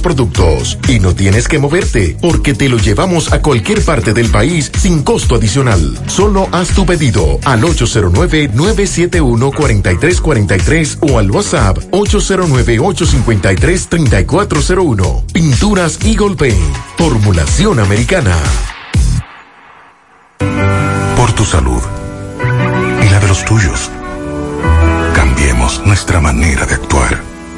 productos. Y no tienes que moverte, porque te lo llevamos a cualquier parte del país sin costo adicional. Solo haz tu pedido al 809-971-4343 o al WhatsApp 809-853-3401. Pinturas Eagle Paint. Formulación americana. Por tu salud y la de los tuyos. Cambiemos nuestra manera de actuar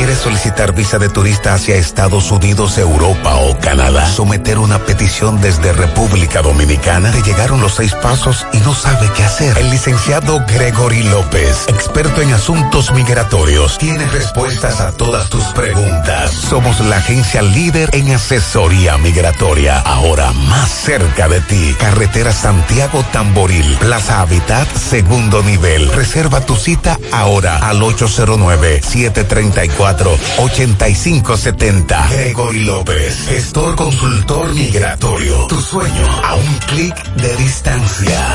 ¿Quieres solicitar visa de turista hacia Estados Unidos, Europa o Canadá? Someter una petición desde República Dominicana. Te llegaron los seis pasos y no sabe qué hacer. El licenciado Gregory López, experto en asuntos migratorios, tiene respuestas a todas tus preguntas. Somos la agencia líder en asesoría migratoria. Ahora más cerca de ti. Carretera Santiago Tamboril, Plaza Habitat, segundo nivel. Reserva tu cita ahora al 809 734 8570. Gregory López, gestor consultor migratorio. Tu sueño a un clic de distancia.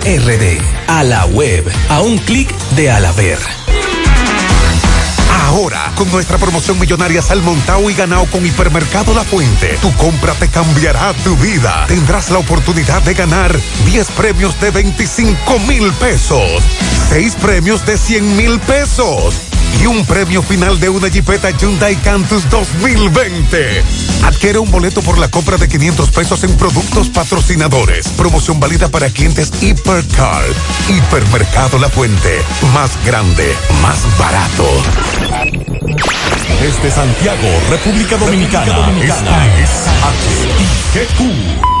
RD. A la web. A un clic de Alaber. Ahora, con nuestra promoción millonaria Salmontao y ganado con Hipermercado La Fuente, tu compra te cambiará tu vida. Tendrás la oportunidad de ganar 10 premios de 25 mil pesos, 6 premios de 100 mil pesos y un premio final de una Jeepeta Hyundai Cantus 2020. Adquiere un boleto por la compra de 500 pesos en productos patrocinadores. Promoción válida para clientes Hipercar. Hipermercado La Fuente. Más grande, más barato. Desde Santiago, República Dominicana. Esta es HIGQ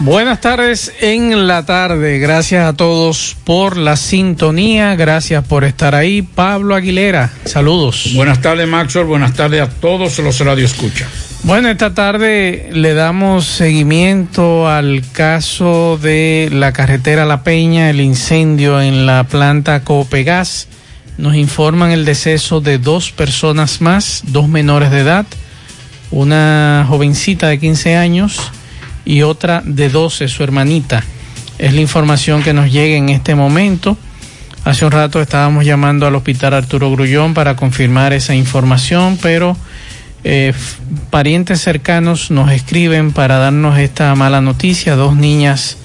Buenas tardes en la tarde. Gracias a todos por la sintonía. Gracias por estar ahí. Pablo Aguilera, saludos. Buenas tardes, Maxwell. Buenas tardes a todos los Radio Escucha. Bueno, esta tarde le damos seguimiento al caso de la carretera La Peña, el incendio en la planta Copegas. Nos informan el deceso de dos personas más, dos menores de edad, una jovencita de 15 años y otra de 12, su hermanita. Es la información que nos llega en este momento. Hace un rato estábamos llamando al hospital Arturo Grullón para confirmar esa información, pero eh, parientes cercanos nos escriben para darnos esta mala noticia. Dos niñas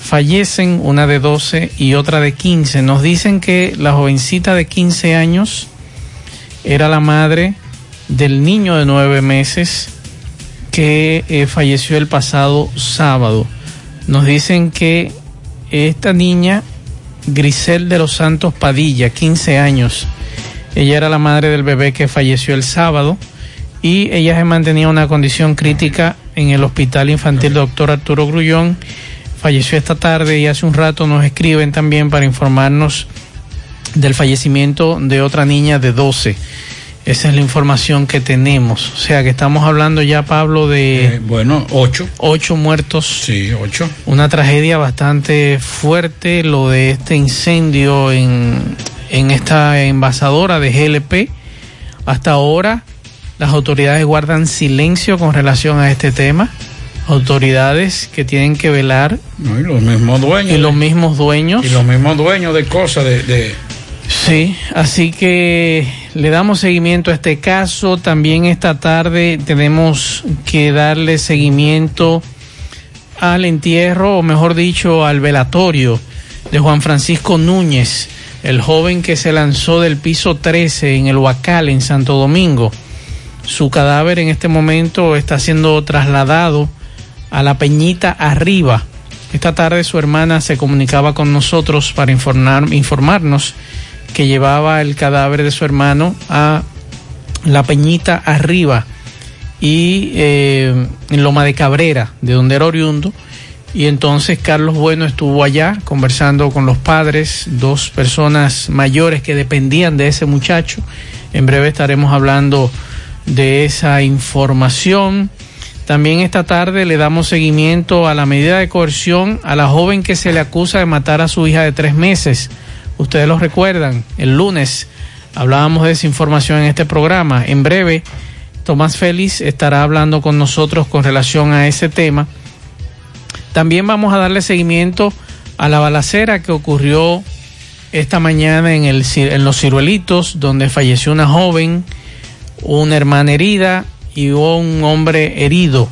fallecen, una de 12 y otra de 15. Nos dicen que la jovencita de 15 años era la madre del niño de 9 meses que eh, falleció el pasado sábado. Nos dicen que esta niña, Grisel de los Santos Padilla, 15 años, ella era la madre del bebé que falleció el sábado y ella se mantenía en una condición crítica en el Hospital Infantil Doctor Arturo Grullón. Falleció esta tarde y hace un rato nos escriben también para informarnos del fallecimiento de otra niña de 12. Esa es la información que tenemos. O sea que estamos hablando ya, Pablo, de... Eh, bueno, ocho. Ocho muertos. Sí, ocho. Una tragedia bastante fuerte, lo de este incendio en, en esta envasadora de GLP. Hasta ahora las autoridades guardan silencio con relación a este tema. Autoridades que tienen que velar. No, y los mismos dueños. Y los mismos dueños. Y los mismos dueños de cosas de, de... Sí, así que le damos seguimiento a este caso. También esta tarde tenemos que darle seguimiento al entierro, o mejor dicho, al velatorio de Juan Francisco Núñez, el joven que se lanzó del piso 13 en el Huacal, en Santo Domingo. Su cadáver en este momento está siendo trasladado a la Peñita Arriba. Esta tarde su hermana se comunicaba con nosotros para informar, informarnos que llevaba el cadáver de su hermano a la Peñita Arriba y eh, en Loma de Cabrera, de donde era oriundo. Y entonces Carlos Bueno estuvo allá conversando con los padres, dos personas mayores que dependían de ese muchacho. En breve estaremos hablando de esa información. También esta tarde le damos seguimiento a la medida de coerción a la joven que se le acusa de matar a su hija de tres meses. Ustedes lo recuerdan, el lunes hablábamos de esa información en este programa. En breve, Tomás Félix estará hablando con nosotros con relación a ese tema. También vamos a darle seguimiento a la balacera que ocurrió esta mañana en, el, en los ciruelitos, donde falleció una joven una hermana herida y un hombre herido.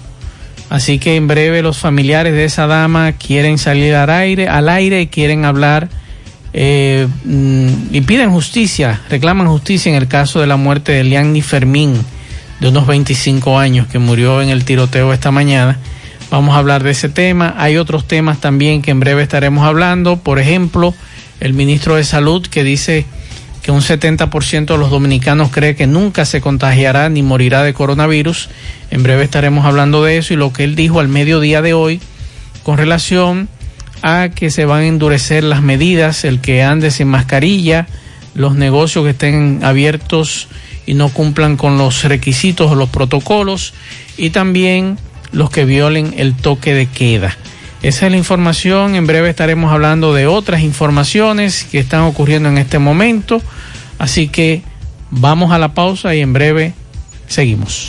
Así que en breve los familiares de esa dama quieren salir al aire, al aire y quieren hablar eh, y piden justicia, reclaman justicia en el caso de la muerte de Lianni Fermín, de unos 25 años, que murió en el tiroteo esta mañana. Vamos a hablar de ese tema. Hay otros temas también que en breve estaremos hablando. Por ejemplo, el ministro de Salud que dice que un 70% de los dominicanos cree que nunca se contagiará ni morirá de coronavirus. En breve estaremos hablando de eso y lo que él dijo al mediodía de hoy con relación a que se van a endurecer las medidas, el que ande sin mascarilla, los negocios que estén abiertos y no cumplan con los requisitos o los protocolos y también los que violen el toque de queda. Esa es la información. En breve estaremos hablando de otras informaciones que están ocurriendo en este momento. Así que vamos a la pausa y en breve seguimos.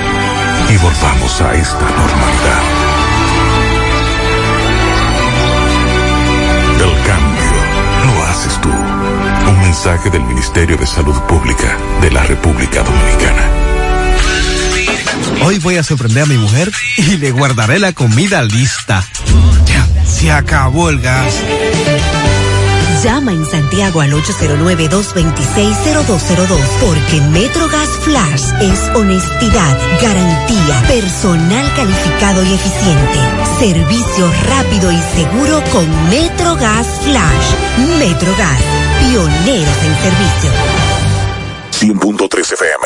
y volvamos a esta normalidad. El cambio lo haces tú. Un mensaje del Ministerio de Salud Pública de la República Dominicana. Hoy voy a sorprender a mi mujer y le guardaré la comida lista. Ya, se acabó el gas Llama en Santiago al 809-226-0202 porque MetroGas Flash es honestidad, garantía, personal calificado y eficiente, servicio rápido y seguro con MetroGas Flash. MetroGas, pioneros en servicio. 100.3 FM.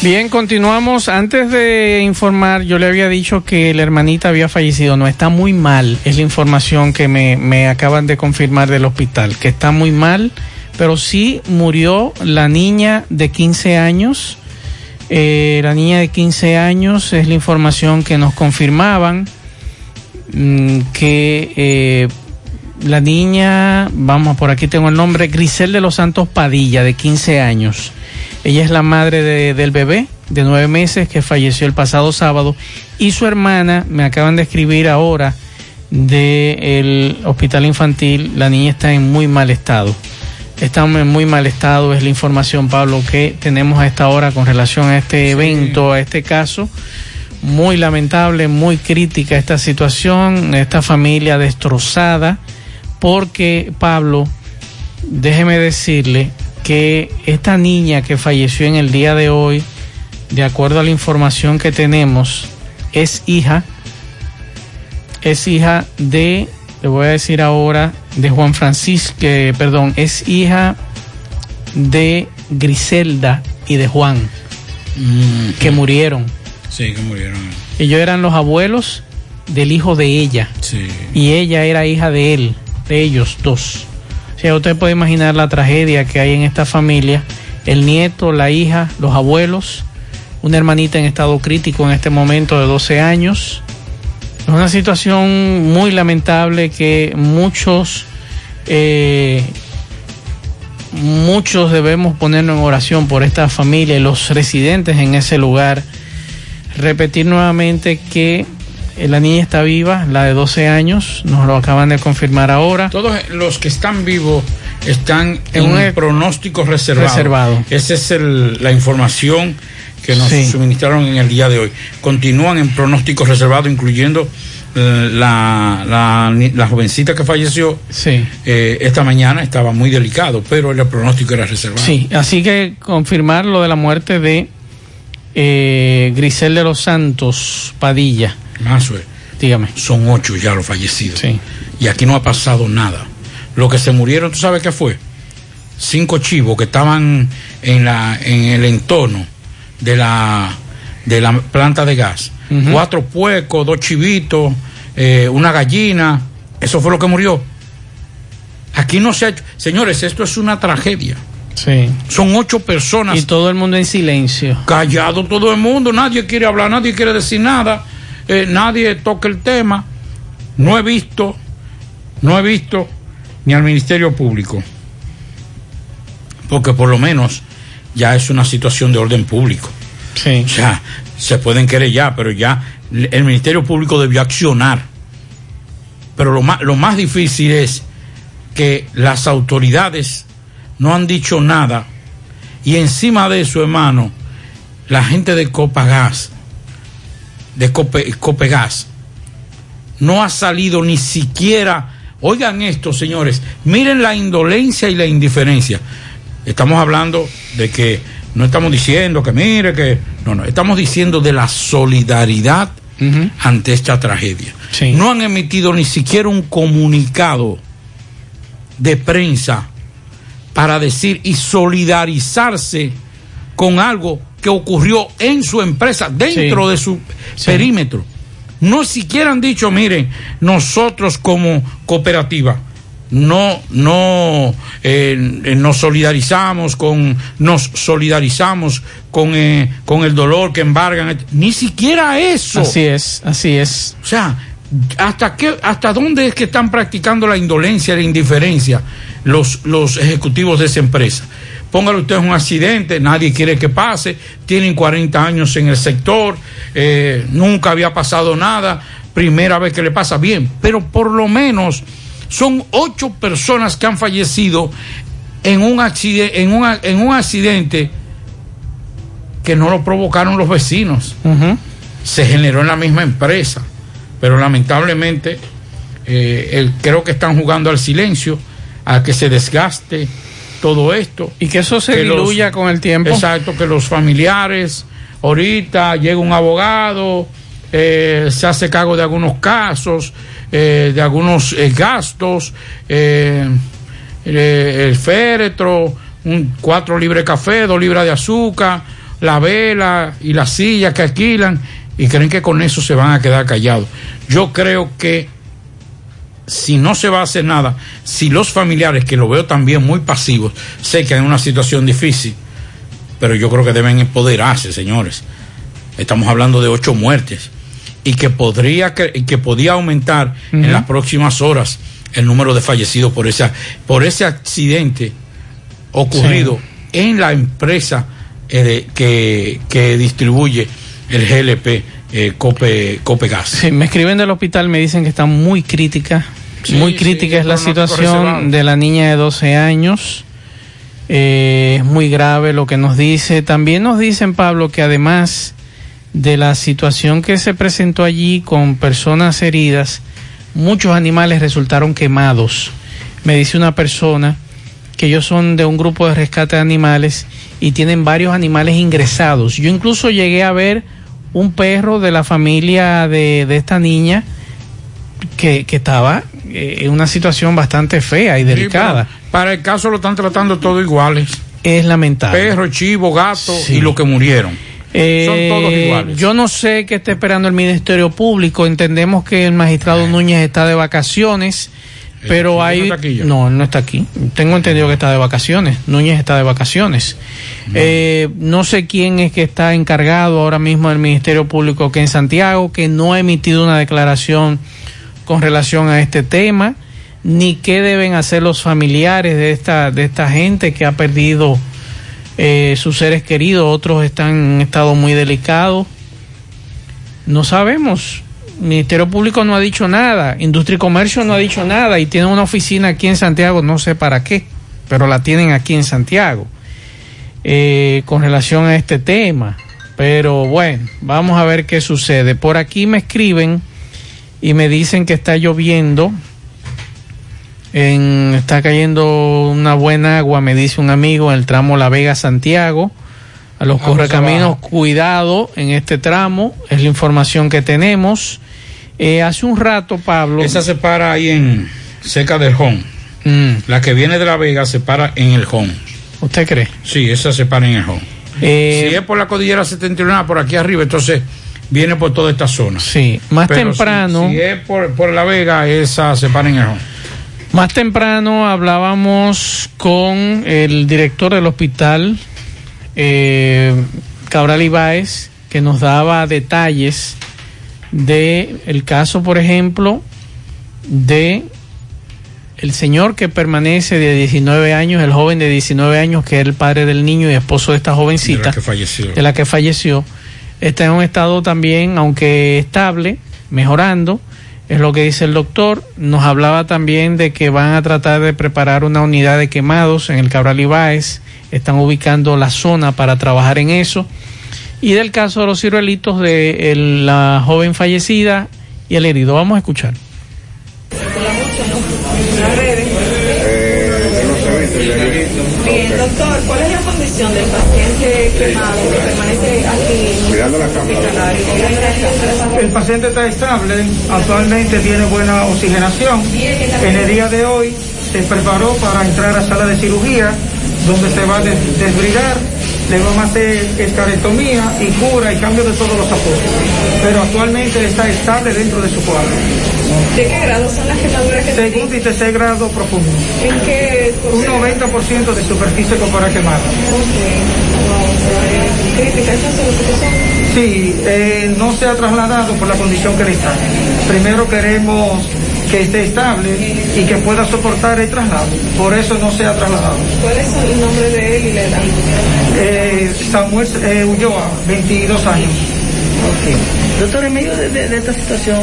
Bien, continuamos. Antes de informar, yo le había dicho que la hermanita había fallecido. No, está muy mal. Es la información que me, me acaban de confirmar del hospital, que está muy mal, pero sí murió la niña de 15 años. Eh, la niña de 15 años es la información que nos confirmaban mm, que eh, la niña, vamos, por aquí tengo el nombre, Grisel de los Santos Padilla, de 15 años. Ella es la madre de, del bebé de nueve meses que falleció el pasado sábado y su hermana, me acaban de escribir ahora, del hospital infantil, la niña está en muy mal estado. Está en muy mal estado, es la información, Pablo, que tenemos a esta hora con relación a este evento, a este caso. Muy lamentable, muy crítica esta situación, esta familia destrozada, porque Pablo, déjeme decirle que esta niña que falleció en el día de hoy, de acuerdo a la información que tenemos, es hija, es hija de, le voy a decir ahora, de Juan Francisco, eh, perdón, es hija de Griselda y de Juan, que murieron. Sí, que murieron. Ellos eran los abuelos del hijo de ella. Sí. Y ella era hija de él, de ellos dos. O sea, usted puede imaginar la tragedia que hay en esta familia. El nieto, la hija, los abuelos, una hermanita en estado crítico en este momento de 12 años. Es una situación muy lamentable que muchos, eh, muchos debemos ponernos en oración por esta familia y los residentes en ese lugar. Repetir nuevamente que la niña está viva, la de 12 años, nos lo acaban de confirmar ahora. Todos los que están vivos están en, un pronóstico reservado. reservado. Esa es el- la información que nos Sí. suministraron en el día de hoy. Continúan en pronóstico reservado, incluyendo eh, la, la, la jovencita que falleció Sí. eh, esta mañana, estaba muy delicado, pero el pronóstico era reservado. Sí, así que confirmar lo de la muerte de eh, Grisel de los Santos Padilla. Dígame. son ocho ya los fallecidos. Y aquí no ha pasado nada. Lo que se murieron, ¿tú sabes qué fue? Cinco chivos que estaban en, la, en el entorno de la, de la planta de gas. Cuatro puecos, dos chivitos, eh, una gallina. Eso fue lo que murió. Aquí no se ha hecho. Señores, esto es una tragedia. Sí. Son ocho personas. Y todo el mundo en silencio. Callado todo el mundo, nadie quiere hablar, nadie quiere decir nada, eh, nadie toca el tema. No he visto, no he visto ni al Ministerio Público, porque por lo menos ya es una situación de orden público. Sí. O sea, se pueden querer ya, pero ya el Ministerio Público debió accionar. Pero lo más, lo más difícil es que las autoridades no han dicho nada y encima de eso, hermano, la gente de Copagas, de Cope, Copegas, no ha salido ni siquiera, oigan esto, señores, miren la indolencia y la indiferencia. Estamos hablando de que no estamos diciendo que mire que no, no, estamos diciendo de la solidaridad ante esta tragedia. No han emitido ni siquiera un comunicado de prensa para decir y solidarizarse con algo que ocurrió en su empresa, dentro Sí. de su perímetro. No siquiera han dicho, miren, nosotros como cooperativa no, no eh, eh, nos solidarizamos con, nos solidarizamos con, eh, con el dolor que embargan. Ni siquiera eso. Así es, así es. O sea, ¿hasta, qué, ¿hasta dónde es que están practicando la indolencia, la indiferencia los, los ejecutivos de esa empresa? Póngale usted un accidente, nadie quiere que pase, tienen 40 años en el sector, eh, nunca había pasado nada, primera vez que le pasa bien, pero por lo menos son ocho personas que han fallecido en un accidente, en un, en un accidente que no lo provocaron los vecinos. Se generó en la misma empresa, pero lamentablemente eh, el- creo que están jugando al silencio, a que se desgaste todo esto. Y que eso se Que los- diluya con el tiempo. Exacto, que los familiares, ahorita llega un abogado, eh, se hace cargo de algunos casos, eh, de algunos eh, gastos, eh, eh, el féretro, un cuatro libras de café, dos libras de azúcar, la vela y la silla que alquilan y creen que con eso se van a quedar callados. Yo creo que si no se va a hacer nada, si los familiares, que lo veo también muy pasivos, sé que hay una situación difícil, pero yo creo que deben empoderarse, señores. Estamos hablando de ocho muertes y que podría que, podía aumentar en Ujú. las próximas horas el número de fallecidos por esa por ese accidente ocurrido en la empresa eh, que, que distribuye el GLP eh, Cope, Copegas. Sí, me escriben del hospital, me dicen que está muy crítica. Sí, muy sí, crítica es la situación de la niña de 12 años. Eh, es muy grave lo que nos dice. También nos dicen, Pablo, que además de la situación que se presentó allí con personas heridas, muchos animales resultaron quemados. Me dice una persona que ellos son de un grupo de rescate de animales y tienen varios animales ingresados. Yo incluso llegué a ver un perro de la familia de, de esta niña que, que estaba eh, una situación bastante fea y delicada. pero para el caso lo están tratando todo iguales. Es lamentable. Perro, chivo, gato y lo que murieron. Eh, Son todos iguales. Yo no sé qué está esperando el Ministerio Público. Entendemos que el magistrado Núñez está de vacaciones, pero aquí hay. no está no, él no está aquí. Tengo entendido que está de vacaciones. Núñez está de vacaciones. Eh, no sé quién es que está encargado ahora mismo del Ministerio Público que en Santiago, que no ha emitido una declaración con relación a este tema, ni qué deben hacer los familiares de esta, de esta gente que ha perdido eh, sus seres queridos, otros están en estado muy delicado. No sabemos. Ministerio Público no ha dicho nada, Industria y Comercio no ha dicho nada y tienen una oficina aquí en Santiago, no sé para qué, pero la tienen aquí en Santiago eh, con relación a este tema. Pero bueno, vamos a ver qué sucede. Por aquí me escriben y me dicen que está lloviendo. En, está cayendo una buena agua, me dice un amigo, en el tramo La Vega Santiago. A los Vamos correcaminos, abajo. cuidado en este tramo, es la información que tenemos. Eh, hace un rato, Pablo. Esa se para ahí en cerca del home. Mm, La que viene de La Vega se para en el home. ¿Usted cree? Sí, esa se para en el home. Eh, si es por la cordillera septentrional, por aquí arriba, entonces viene por toda esta zona. Sí, más Pero temprano. Si, es por, por La Vega, esa se para en el. Más temprano hablábamos con el director del hospital, eh, Cabral Ibáez, que nos daba detalles de el caso, por ejemplo, de el señor que permanece de 19 años, el joven de 19 años, que es el padre del niño y esposo de esta De jovencita la que falleció. de la que falleció, está en un estado también, aunque estable, mejorando, es lo que dice el doctor. Nos hablaba también de que van a tratar de preparar una unidad de quemados en el Cabral Ibáez, están ubicando la zona para trabajar en eso. Y del caso de los ciruelitos de el- la joven fallecida y el herido. Vamos a escuchar. Bien, doctor, ¿cuál es la condición del paciente quemado que permanece aquí? Cuidando la cámara. El paciente está estable, actualmente tiene buena oxigenación. En el día de hoy se preparó para entrar a sala de cirugía, donde se va a des- desbrigar, le vamos a hacer escarectomía y cura y cambio de todos los apoyos. Pero actualmente está estable dentro de su cuadro. ¿De qué grado son las quemaduras que tiene? Segundo y tercer grado profundo. ¿En qué? Un 90% de superficie corporal quemada. Crítica, ¿estas son las que son? Sí, eh, no se ha trasladado por la condición que le está. Primero queremos que esté estable y que pueda soportar el traslado. Por eso no se ha trasladado. ¿Cuál es el nombre de él y la edad? Eh, Samuel eh, Ulloa, 22 años. Doctor, en medio de, de- de esta situación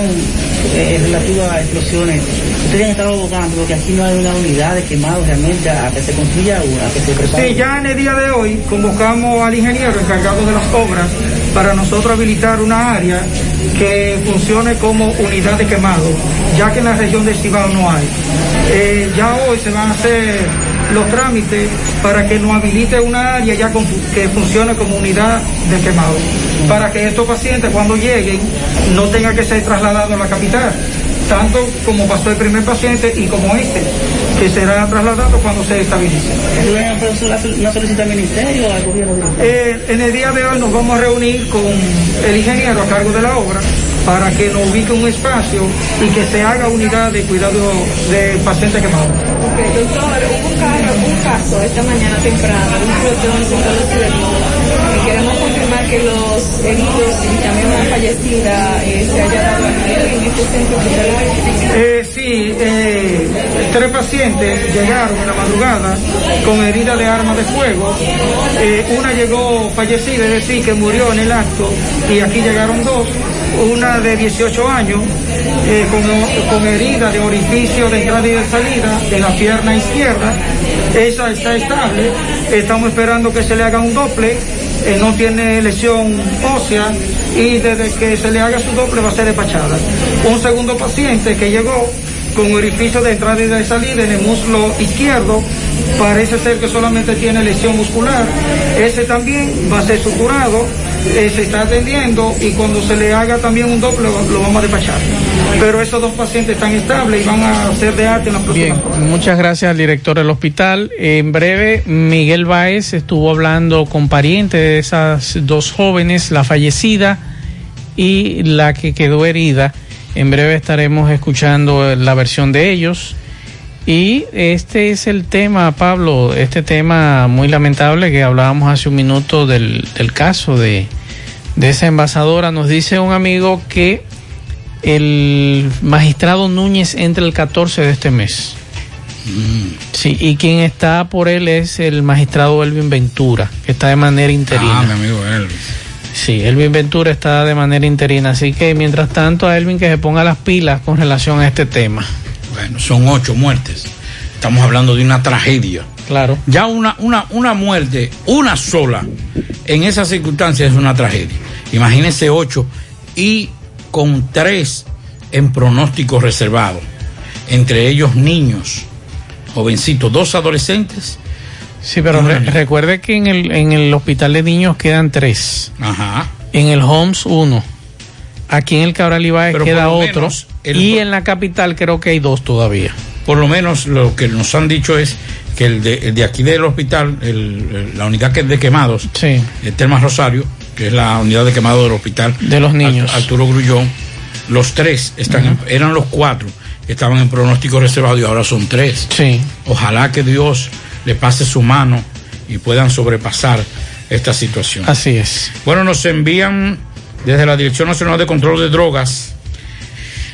eh, relativa a explosiones, ustedes han estado abogando porque aquí no hay una unidad de quemados realmente a que se construya una, a que se prepare. Sí, ya en el día de hoy convocamos al ingeniero encargado de las obras para nosotros habilitar una área que funcione como unidad de quemado, ya que en la región de Cibao no hay. Eh, ya hoy se van a hacer los trámites para que nos habilite una área ya con- que funcione como unidad de quemado, para que estos pacientes cuando lleguen no tengan que ser trasladados a la capital, tanto como pasó el primer paciente y como este, que será trasladado cuando se estabilice. ¿Una solicitud al ministerio o al gobierno? Eh, en el día de hoy nos vamos a reunir con el ingeniero a cargo de la obra para que nos ubique un espacio y que se haga unidad de cuidado de pacientes quemados. Doctor, un, caso esta mañana temprano de un Centro de queremos confirmar que los heridos y también una fallecida eh, se haya dado en este centro hospitalario. Eh, sí, eh, tres pacientes llegaron en la madrugada con herida de arma de fuego. Eh, una llegó fallecida, es decir, que murió en el acto, y aquí llegaron dos. Una de 18 años con, con herida de orificio de entrada y de salida en la pierna izquierda. Esa está estable. Estamos esperando que se le haga un doble. Eh, no tiene lesión ósea y desde que se le haga su doble va a ser despachada. Un segundo paciente que llegó con orificio de entrada y de salida en el muslo izquierdo, parece ser que solamente tiene lesión muscular. Ese también va a ser suturado, eh, se está atendiendo y cuando se le haga también un doble lo, lo vamos a despachar. Pero esos dos pacientes están estables y van a ser de arte en la próxima Bien, muchas gracias al director del hospital. En breve, Miguel Báez estuvo hablando con parientes de esas dos jóvenes, la fallecida y la que quedó herida. En breve estaremos escuchando la versión de ellos. Y este es el tema, Pablo, este tema muy lamentable que hablábamos hace un minuto del, del caso de, de esa envasadora. Nos dice un amigo que el magistrado Núñez entra el 14 de este mes. Sí, y quien está por él es el magistrado Elvin Ventura, que está de manera interina. Ah, mi amigo Elvis. Sí, Elvin Ventura está de manera interina, así que mientras tanto a Elvin que se ponga las pilas con relación a este tema. Bueno, son ocho muertes. Estamos hablando de una tragedia. Claro. Ya una, una, una muerte, una sola, en esas circunstancias es una tragedia. Imagínense ocho y con tres en pronóstico reservado. Entre ellos niños, jovencitos, dos adolescentes. Sí, pero re- recuerde que en el, en el hospital de niños quedan tres. Ajá. En el Homs uno. Aquí en el Cabral Ibáez queda otro. el- y en la capital creo que hay dos todavía. Por lo menos lo que nos han dicho es que el de, el de aquí del hospital, el- la unidad que es de quemados, Sí. el Termas Rosario, que es la unidad de quemado del hospital De los niños. Arturo Grullón, los tres están eran los cuatro que estaban en pronóstico reservado y ahora son tres. Sí. Ojalá que Dios le pase su mano y puedan sobrepasar esta situación. Así es. Bueno, nos envían desde la Dirección Nacional de Control de Drogas.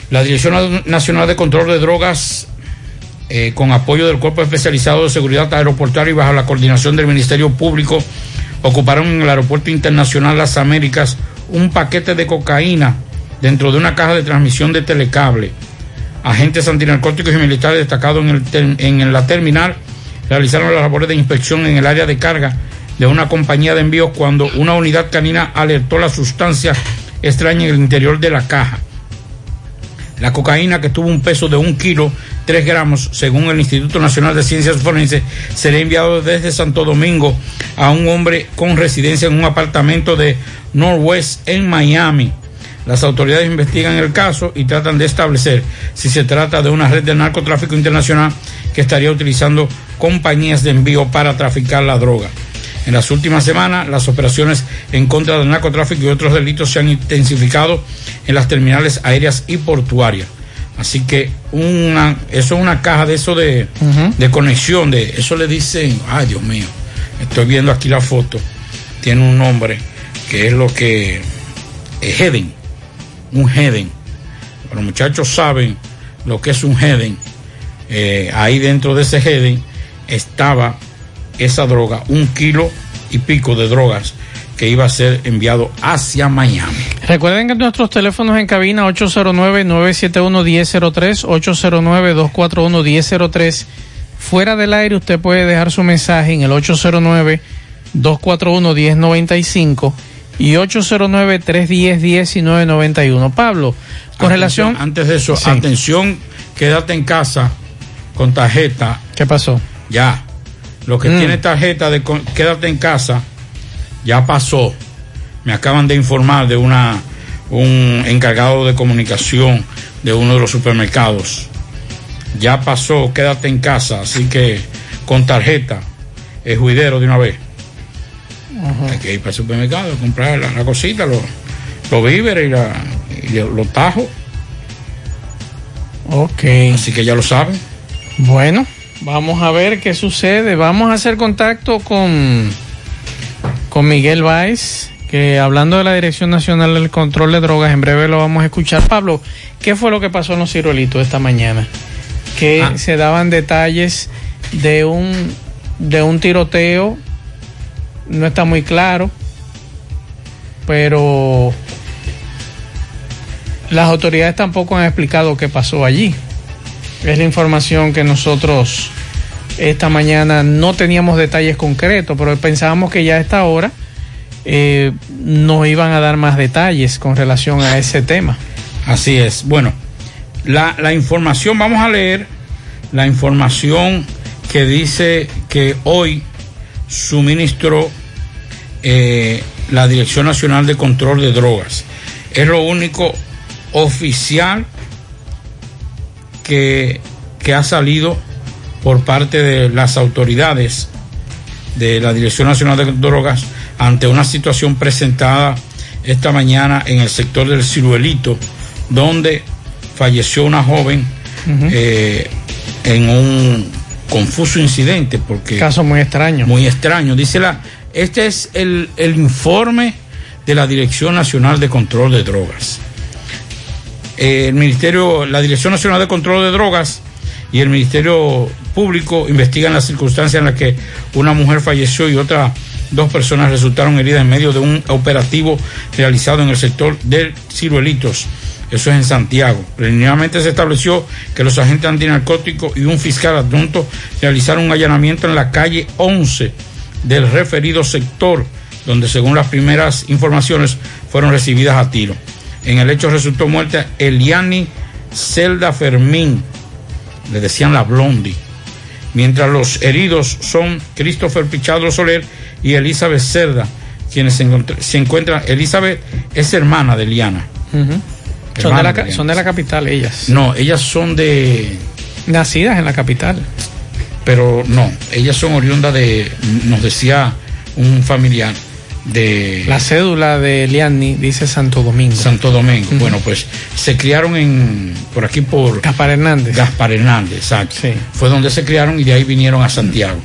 La Dirección Nacional de Control de Drogas, eh, con apoyo del Cuerpo Especializado de Seguridad Aeroportuaria y bajo la coordinación del Ministerio Público, ocuparon en el Aeropuerto Internacional Las Américas un paquete de cocaína dentro de una caja de transmisión de telecable. Agentes antinarcóticos y militares destacados en, el en la terminal realizaron las labores de inspección en el área de carga de una compañía de envíos cuando una unidad canina alertó la sustancia extraña en el interior de la caja. La cocaína, que tuvo un peso de un kilo, tres gramos, según el Instituto Nacional de Ciencias Forenses, será enviado desde Santo Domingo a un hombre con residencia en un apartamento de Northwest en Miami. Las autoridades investigan el caso y tratan de establecer si se trata de una red de narcotráfico internacional que estaría utilizando compañías de envío para traficar la droga. En las últimas semanas, las operaciones en contra del narcotráfico y otros delitos se han intensificado en las terminales aéreas y portuarias. Así que una, eso es una caja de eso de, de conexión, de eso le dicen, ay Dios mío, estoy viendo aquí la foto, tiene un nombre que es lo que es Heden, un Heden. Los muchachos saben lo que es un Heden. Eh, ahí dentro de ese Heden estaba esa droga, un kilo y pico de drogas que iba a ser enviado hacia Miami. Recuerden que nuestros teléfonos en cabina 809-971-1003, 809-241-1003. Fuera del aire usted puede dejar su mensaje en el 809-241-1095 y 809-310-1991. Pablo, con Atención, relación... Antes de eso, Sí. atención, quédate en casa con tarjeta. ¿Qué pasó? Ya. Lo que Mm. tiene tarjeta de quédate en casa, ya pasó. Me acaban de informar de una un encargado de comunicación de uno de los supermercados. Ya pasó, quédate en casa, así que con tarjeta, es juidero de una vez. Hay que ir para el supermercado, comprar la, la cosita, los, los víveres y, la- y los tajos. Ok. Así que ya lo saben. Bueno, vamos a ver qué sucede. Vamos a hacer contacto con, con Miguel Báez, que hablando de la Dirección Nacional del Control de Drogas, en breve lo vamos a escuchar. Pablo, ¿qué fue lo que pasó en los ciruelitos esta mañana? Que Ah. se daban detalles de un, de un tiroteo, no está muy claro, pero las autoridades tampoco han explicado qué pasó allí. Es la información que nosotros esta mañana no teníamos detalles concretos, pero pensábamos que ya a esta hora eh, nos iban a dar más detalles con relación a ese tema. Así es. Bueno, la, información, vamos a leer la información que dice que hoy suministró eh, la Dirección Nacional de Control de Drogas. Es lo único oficial que, que ha salido por parte de las autoridades de la Dirección Nacional de Drogas ante una situación presentada esta mañana en el sector del Ciruelito, donde falleció una joven eh, en un confuso incidente, porque... Caso muy extraño. Muy extraño. Dice la... Este es el, el informe de la Dirección Nacional de Control de Drogas. Eh, el Ministerio, la Dirección Nacional de Control de Drogas y el Ministerio Público investigan las circunstancias en las que una mujer falleció y otras dos personas resultaron heridas en medio de un operativo realizado en el sector de Ciruelitos. Eso es en Santiago. Preliminarmente se estableció que los agentes antinarcóticos y un fiscal adjunto realizaron un allanamiento en la calle 11 del referido sector, donde según las primeras informaciones fueron recibidas a tiro. En el hecho resultó muerta Eliani Zelda Fermín, le decían la Blondie, mientras los heridos son Christopher Pichado Soler y Elizabeth Cerda, quienes se, se encuentran, Elizabeth es hermana de Eliana. Uh -huh. son, de la, son de la capital ellas. No, ellas son de... Nacidas en la capital. Pero no, ellas son oriundas de, nos decía un familiar, de... La cédula de Liani dice Santo Domingo. Santo Domingo. Uh -huh. Bueno, pues se criaron en por aquí por Gaspar Hernández. Gaspar Hernández, exacto. Sí. Fue donde se criaron y de ahí vinieron a Santiago.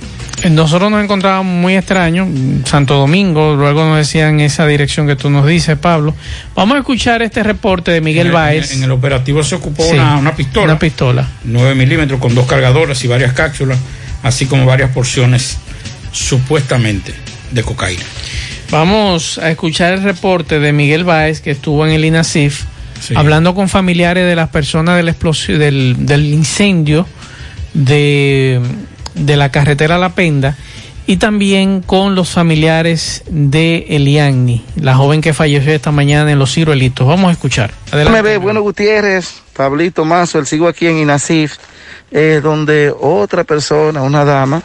Nosotros nos encontrábamos muy extraño, Santo Domingo, luego nos decían esa dirección que tú nos dices, Pablo. Vamos a escuchar este reporte de Miguel en, Báez. En, el operativo se ocupó sí, una, una, pistola. Una pistola. 9 milímetros con dos cargadoras y varias cápsulas, así como varias porciones supuestamente de cocaína. Vamos a escuchar el reporte de Miguel Báez, que estuvo en el INASIF, sí. hablando con familiares de las personas del, explosión, del, del incendio de, de, la carretera La Penda y también con los familiares de Eliani, la joven que falleció esta mañana en Los Ciruelitos. Vamos a escuchar. Adelante. Me ve, bueno Gutiérrez, Pablito Mazo, el sigo aquí en INASIF, eh, donde otra persona, una dama,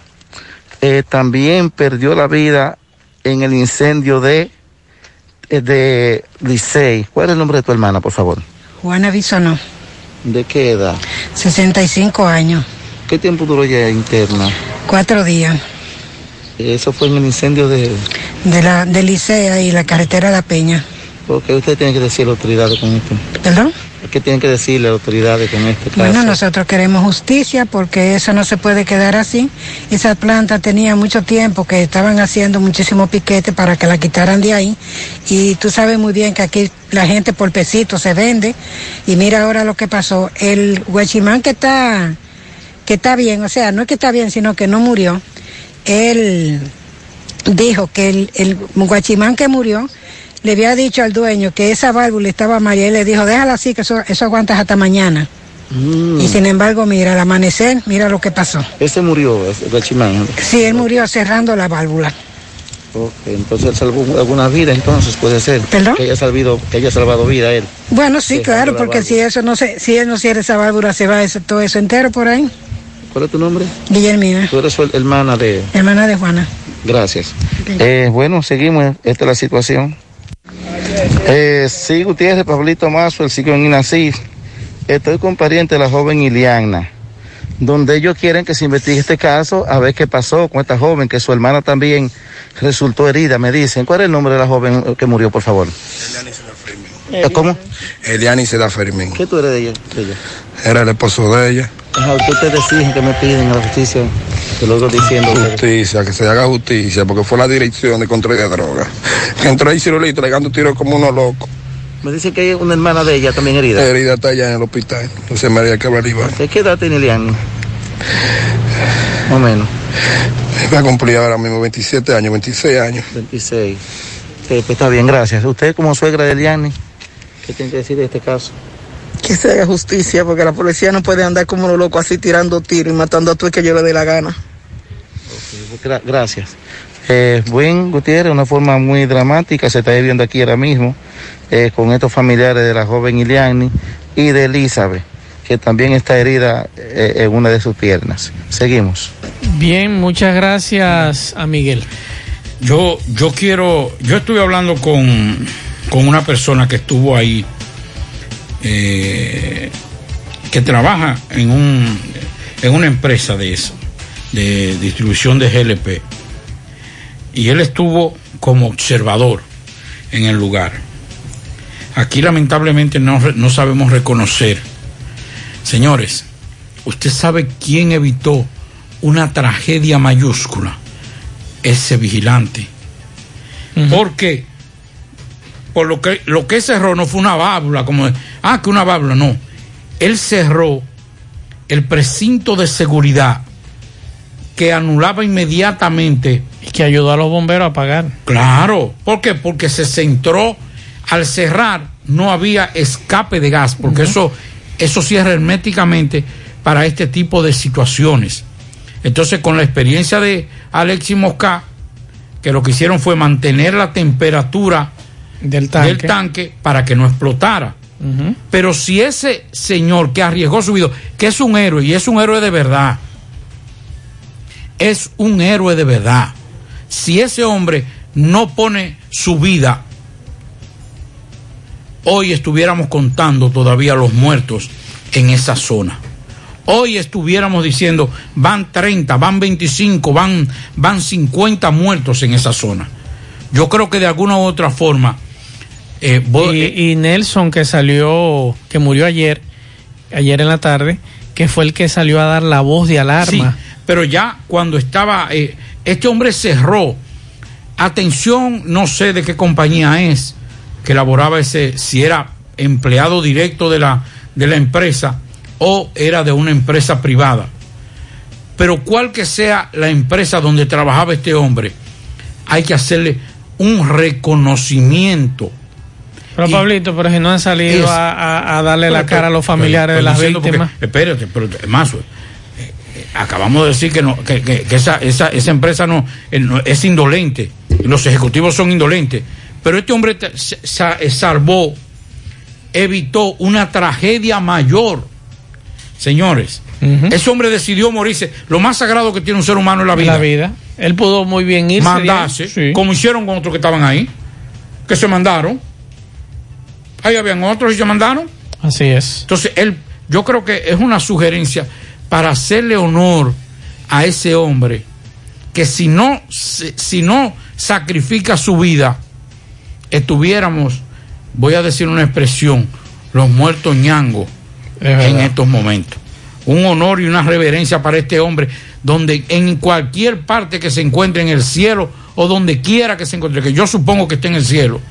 eh, también perdió la vida en el incendio de, de Licey. ¿Cuál es el nombre de tu hermana, por favor? Juana Bisonó. ¿De qué edad? 65 años. ¿Qué tiempo duró ya interna? Cuatro días. Eso fue en el incendio de... De la de Licea y la carretera La Peña. Porque usted tiene que decir a las autoridades con esto. ¿Perdón? ¿Qué tienen que decirle a las autoridades con este caso? Bueno, nosotros queremos justicia porque eso no se puede quedar así. Esa planta tenía mucho tiempo que estaban haciendo muchísimo piquete para que la quitaran de ahí. Y tú sabes muy bien que aquí la gente por pesito se vende. Y mira ahora lo que pasó. El huachimán que está, que está bien, o sea, no es que está bien, sino que no murió. Él dijo que el, el guachimán que murió le había dicho al dueño que esa válvula estaba mal y él le dijo, déjala así, que eso, eso aguantas hasta mañana. Mm. Y sin embargo, mira, al amanecer, mira lo que pasó. ¿Ese murió, ese Gachimán? Sí, él murió cerrando la válvula. Ok, entonces él salvó alguna vida, entonces puede ser. ¿Perdón? Que haya salvado, que haya salvado vida él. Bueno, sí, sí claro, porque si eso no se, si él no cierra esa válvula, se va eso, todo eso entero por ahí. ¿Cuál es tu nombre? Guillermina. Tú eres hermana de... Hermana de Juana. Gracias. Okay. Eh, bueno, seguimos, esta es la situación. Eh, sí, Gutiérrez, Pablito Mazo, el sigo en. Estoy con pariente de la joven Iliana, donde ellos quieren que se investigue este caso a ver qué pasó con esta joven, que su hermana también resultó herida, me dicen. ¿Cuál es el nombre de la joven que murió, por favor? Fermín. ¿Cómo? Eliani Seda Fermín. ¿Qué tú eres de ella? De ella? Era el esposo de ella. Ajá, ¿qué ustedes exigen que me piden a la justicia? Que lo diciendo. Justicia, que se haga justicia, porque fue la dirección de control de drogas. Que entró ahí Cirulito legando tiros como unos locos. Me dice que hay una hermana de ella también herida. Herida está allá en el hospital. José María Cabral Iván. ¿De qué edad tiene Eliani? Más o menos. Va a cumplir ahora mismo 27 años, 26 años. 26. Sí, pues está bien, gracias. Usted como suegra de Eliani, ¿qué tiene que decir de este caso? que se haga justicia, porque la policía no puede andar como los locos así tirando tiros y matando a todo el que yo le dé la gana. Okay, gracias. Eh, buen Gutiérrez, una forma muy dramática, se está viviendo aquí ahora mismo, eh, con estos familiares de la joven Iliani y de Elizabeth, que también está herida eh, en una de sus piernas. Seguimos. Bien, muchas gracias a Miguel. Yo, yo quiero, yo estuve hablando con, con una persona que estuvo ahí eh, que trabaja en, un, en una empresa de eso, de distribución de GLP. Y él estuvo como observador en el lugar. Aquí lamentablemente no, no sabemos reconocer. Señores, ¿usted sabe quién evitó una tragedia mayúscula? Ese vigilante. ¿Por qué? Por lo que, lo que cerró no fue una válvula, como, ah, que una válvula, no. Él cerró el precinto de seguridad que anulaba inmediatamente. Y que ayudó a los bomberos a pagar. Claro. ¿Por qué? Porque se centró, al cerrar, no había escape de gas, porque eso, eso cierra herméticamente para este tipo de situaciones. Entonces, con la experiencia de Alexis Mosca, que lo que hicieron fue mantener la temperatura del tanque, del tanque para que no explotara. Pero si ese señor que arriesgó su vida, que es un héroe y es un héroe de verdad, es un héroe de verdad. Si ese hombre no pone su vida, hoy estuviéramos contando todavía los muertos en esa zona. Hoy estuviéramos diciendo, van 30, van 25, van, van 50 muertos en esa zona. Yo creo que de alguna u otra forma... Eh, y, y, Nelson que salió, que murió ayer, ayer en la tarde, que fue el que salió a dar la voz de alarma. Sí, pero ya cuando estaba, eh, este hombre cerró. Atención, no sé de qué compañía es que elaboraba ese, si era empleado directo de la, de la empresa o era de una empresa privada. Pero cual que sea la empresa donde trabajaba este hombre, hay que hacerle un reconocimiento. Pero Pablito, pero si no han salido Es- a, darle la cara a los familiares pero- de las víctimas. porque- espérate, pero más, acabamos de decir que, no, que, que- que esa, esa, esa empresa no, eh, no- es indolente, los ejecutivos son indolentes, pero este hombre se- eh, salvó, evitó una tragedia mayor. Señores, ese hombre decidió morirse. Lo más sagrado que tiene un ser humano es la vida. La vida. Él pudo muy bien irse. Mandarse, como hicieron con otros que estaban ahí, que se mandaron. Ahí habían otros y se mandaron. Así es. Entonces, él, yo creo que es una sugerencia para hacerle honor a ese hombre que si no, si, si no sacrifica su vida, estuviéramos, voy a decir una expresión, los muertos ñangos en estos momentos. Un honor y una reverencia para este hombre, donde en cualquier parte que se encuentre en el cielo o donde quiera que se encuentre, que yo supongo que esté en el cielo,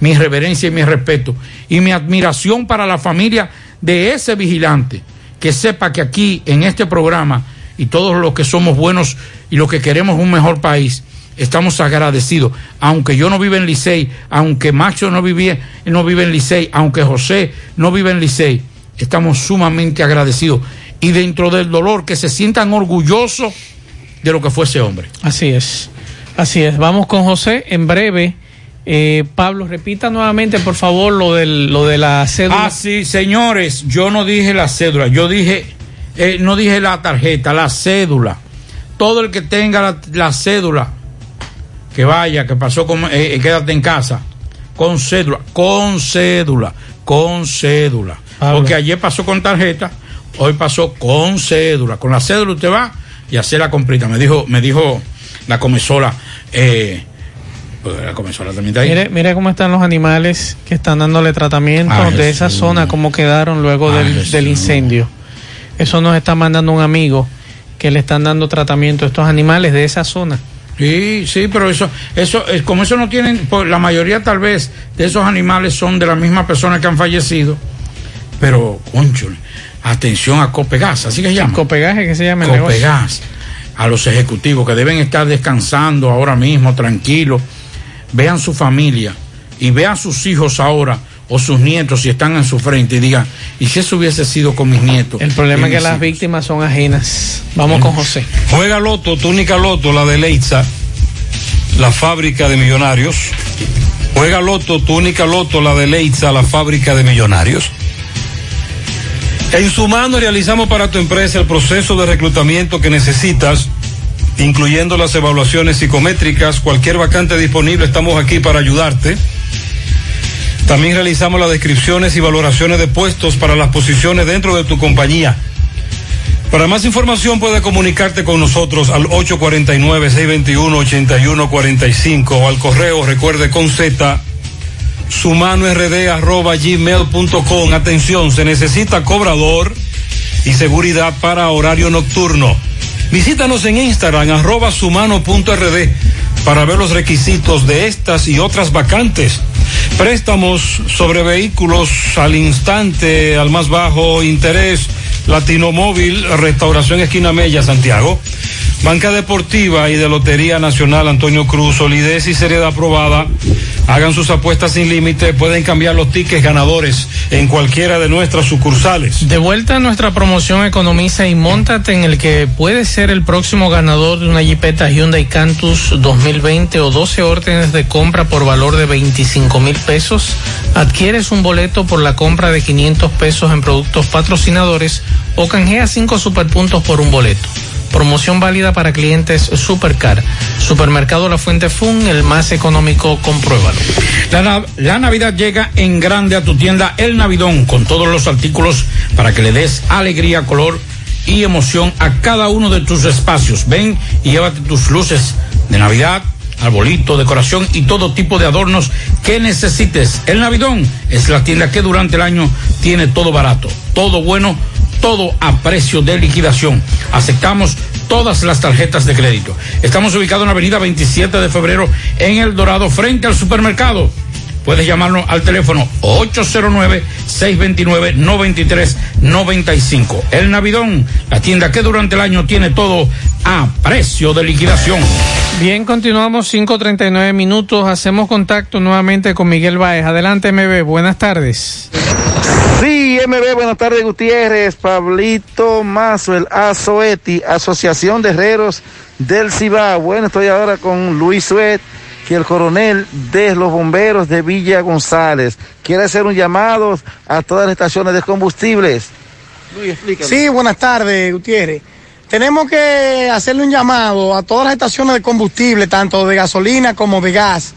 mi reverencia y mi respeto y mi admiración para la familia de ese vigilante que sepa que aquí en este programa y todos los que somos buenos y los que queremos un mejor país estamos agradecidos aunque yo no viva en Licey aunque Macho no vivía no vive en Licey aunque José no vive en Licey estamos sumamente agradecidos y dentro del dolor que se sientan orgullosos de lo que fue ese hombre Así es. Así es. Vamos con José en breve. Eh, Pablo, repita nuevamente, por favor, lo, del, lo de la cédula. Ah, sí, señores, yo no dije la cédula, yo dije, eh, no dije la tarjeta, la cédula. Todo el que tenga la, la cédula, que vaya, que pasó con, eh, eh, quédate en casa, con cédula, con cédula, con cédula. Porque ayer pasó con tarjeta, hoy pasó con cédula. Con la cédula usted va y hace la comprita. Me dijo, me dijo la comesola, eh, pues la ahí. Mire, mire cómo están los animales que están dándole tratamiento de esa zona, cómo quedaron luego del, incendio. Eso nos está mandando un amigo que le están dando tratamiento a estos animales de esa zona. Sí, sí, pero eso, eso, es como eso no tienen, pues, la mayoría tal vez de esos animales son de la misma persona que han fallecido, pero, concho, atención a Copegas, así que se llama. Copegas que se llama el negocio. Copegas, a los ejecutivos que deben estar descansando ahora mismo, tranquilos, vean su familia y vean sus hijos ahora o sus nietos si están en su frente y digan, ¿y si eso hubiese sido con mis nietos? El problema es que las hijos? víctimas son ajenas. Vamos con José. Juega Loto, túnica Loto, la de Leitza, la fábrica de millonarios. Juega Loto, túnica Loto, la de Leitza, la fábrica de millonarios. En su mano realizamos para tu empresa el proceso de reclutamiento que necesitas, incluyendo las evaluaciones psicométricas, cualquier vacante disponible, estamos aquí para ayudarte. También realizamos las descripciones y valoraciones de puestos para las posiciones dentro de tu compañía. Para más información puedes comunicarte con nosotros al 849-621-8145 o al correo, recuerde con Z, sumanord.gmail.com. Atención, se necesita cobrador y seguridad para horario nocturno. Visítanos en Instagram, arroba sumano.rd, para ver los requisitos de estas y otras vacantes. Préstamos sobre vehículos al instante, al más bajo interés. Latino Móvil, Restauración Esquina Mella, Santiago. Banca Deportiva y de Lotería Nacional Antonio Cruz, solidez y seriedad aprobada. Hagan sus apuestas sin límite, pueden cambiar los tickets ganadores en cualquiera de nuestras sucursales. De vuelta a nuestra promoción Economiza y montate en el que puede ser el próximo ganador de una Jeepeta Hyundai Cantus 2020 o 12 órdenes de compra por valor de 25 mil pesos. Adquieres un boleto por la compra de 500 pesos en productos patrocinadores o canjea 5 superpuntos por un boleto. Promoción válida para clientes Supercar. Supermercado La Fuente Fun, el más económico, compruébalo. La, la, Navidad llega en grande a tu tienda El Navidón con todos los artículos para que le des alegría, color y emoción a cada uno de tus espacios. Ven y llévate tus luces de Navidad, arbolito, decoración y todo tipo de adornos que necesites. El Navidón es la tienda que durante el año tiene todo barato, todo bueno todo a precio de liquidación. Aceptamos todas las tarjetas de crédito. Estamos ubicados en la avenida 27 de febrero en El Dorado, frente al supermercado. Puedes llamarnos al teléfono 809-629-9395. El Navidón, la tienda que durante el año tiene todo a precio de liquidación. Bien, continuamos 5.39 minutos. Hacemos contacto nuevamente con Miguel Baez. Adelante, MB. Buenas tardes. Sí, MB, buenas tardes, Gutiérrez, Pablito Mazo, el ASOETI, Asociación de Herreros del Cibao. Bueno, estoy ahora con Luis Suet, que el coronel de los bomberos de Villa González. Quiere hacer un llamado a todas las estaciones de combustibles. Luis, explícame. Sí, buenas tardes, Gutiérrez. Tenemos que hacerle un llamado a todas las estaciones de combustible, tanto de gasolina como de gas,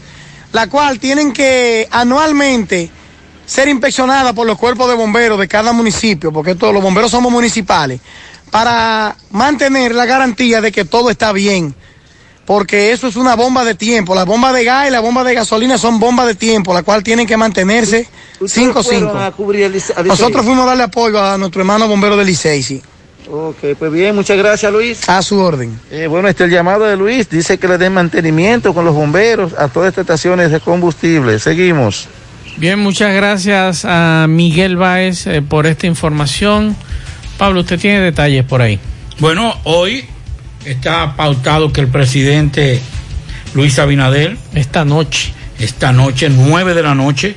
la cual tienen que anualmente ser inspeccionada por los cuerpos de bomberos de cada municipio, porque todos los bomberos somos municipales, para mantener la garantía de que todo está bien. Porque eso es una bomba de tiempo. La bomba de gas y la bomba de gasolina son bombas de tiempo, la cual tienen que mantenerse 5-5. Nosotros fuimos a darle apoyo a nuestro hermano bombero de Licey, sí. Ok, pues bien, muchas gracias Luis. A su orden. Eh, bueno, este es el llamado de Luis, dice que le den mantenimiento con los bomberos a todas estas estaciones de combustible. Seguimos. Bien, muchas gracias a Miguel Báez eh, por esta información. Pablo, usted tiene detalles por ahí. Bueno, hoy está pautado que el presidente Luis Abinader. Esta noche. Esta noche, nueve de la noche,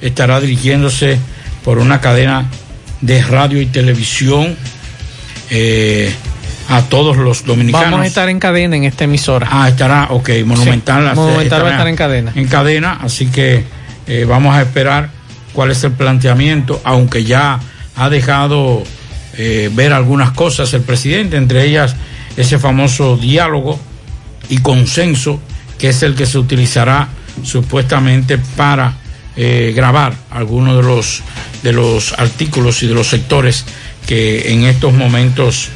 estará dirigiéndose por una cadena de radio y televisión eh, a todos los dominicanos. Vamos a estar en cadena en esta emisora. Ah, estará, ok, Monumental. Sí, Monumental va a estar en cadena. En cadena, así que eh, vamos a esperar cuál es el planteamiento, aunque ya ha dejado eh, ver algunas cosas el presidente, entre ellas ese famoso diálogo y consenso, que es el que se utilizará supuestamente para eh, grabar algunos de los, de los artículos y de los sectores que en estos momentos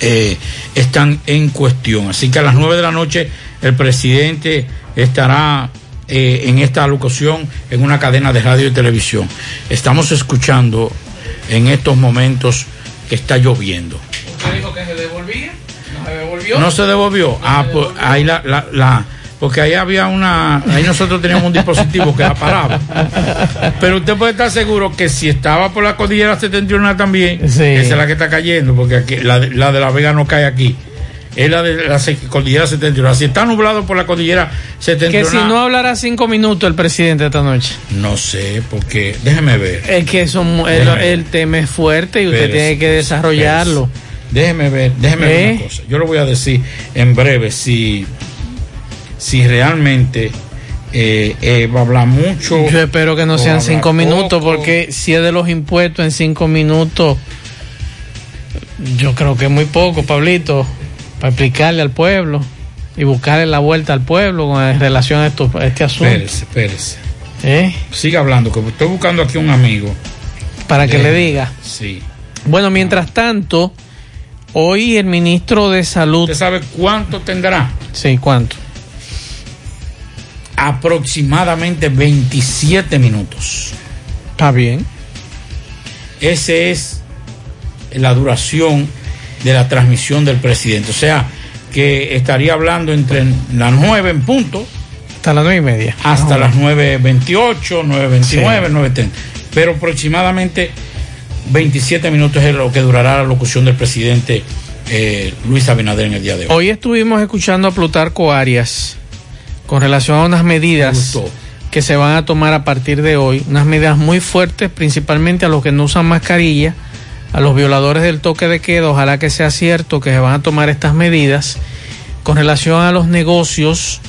eh, están en cuestión. Así que a las nueve de la noche el presidente estará eh, en esta locución en una cadena de radio y televisión. Estamos escuchando en estos momentos que está lloviendo. ¿Usted dijo que se devolvía? ¿No se devolvió? No se devolvió. No ah, se pues devolvió. ahí la, la, la- porque ahí había una, ahí nosotros teníamos un dispositivo que la paraba. Pero usted puede estar seguro que si estaba por la cordillera septentrional también, esa es la que está cayendo, porque aquí, la, de- la de la Vega no cae aquí. Es la de la cordillera septentrional. Si está nublado por la cordillera Que septentrional. si no hablará cinco minutos el presidente esta noche. No sé, porque déjeme ver. Es que eso, el, tema es fuerte y usted tiene que desarrollarlo. Déjeme ver, déjeme ver una cosa. Yo lo voy a decir en breve si, si realmente eh, eh, va a hablar mucho. Yo espero que no sean cinco minutos, poco. porque si es de los impuestos en cinco minutos, yo creo que es muy poco, Pablito, para explicarle al pueblo y buscarle la vuelta al pueblo con relación a, esto, a este asunto. Espérese, espérese. ¿Eh? Siga hablando, que estoy buscando aquí un amigo. Para que le diga. Sí. Bueno, mientras tanto, hoy el ministro de Salud. ¿Usted sabe cuánto tendrá? Sí, ¿cuánto? Aproximadamente 27 minutos. Está bien. Esa es la duración de la transmisión del presidente. O sea, que estaría hablando entre las 9 en punto. Hasta las 9 y media. Hasta Ah, las 9.28, 9.29, 9.30. Pero aproximadamente 27 minutos es lo que durará la locución del presidente eh, Luis Abinader en el día de hoy. Hoy estuvimos escuchando a Plutarco Arias con relación a unas medidas que se van a tomar a partir de hoy, unas medidas muy fuertes, principalmente a los que no usan mascarilla, a los violadores del toque de queda, ojalá que sea cierto que se van a tomar estas medidas con relación a los negocios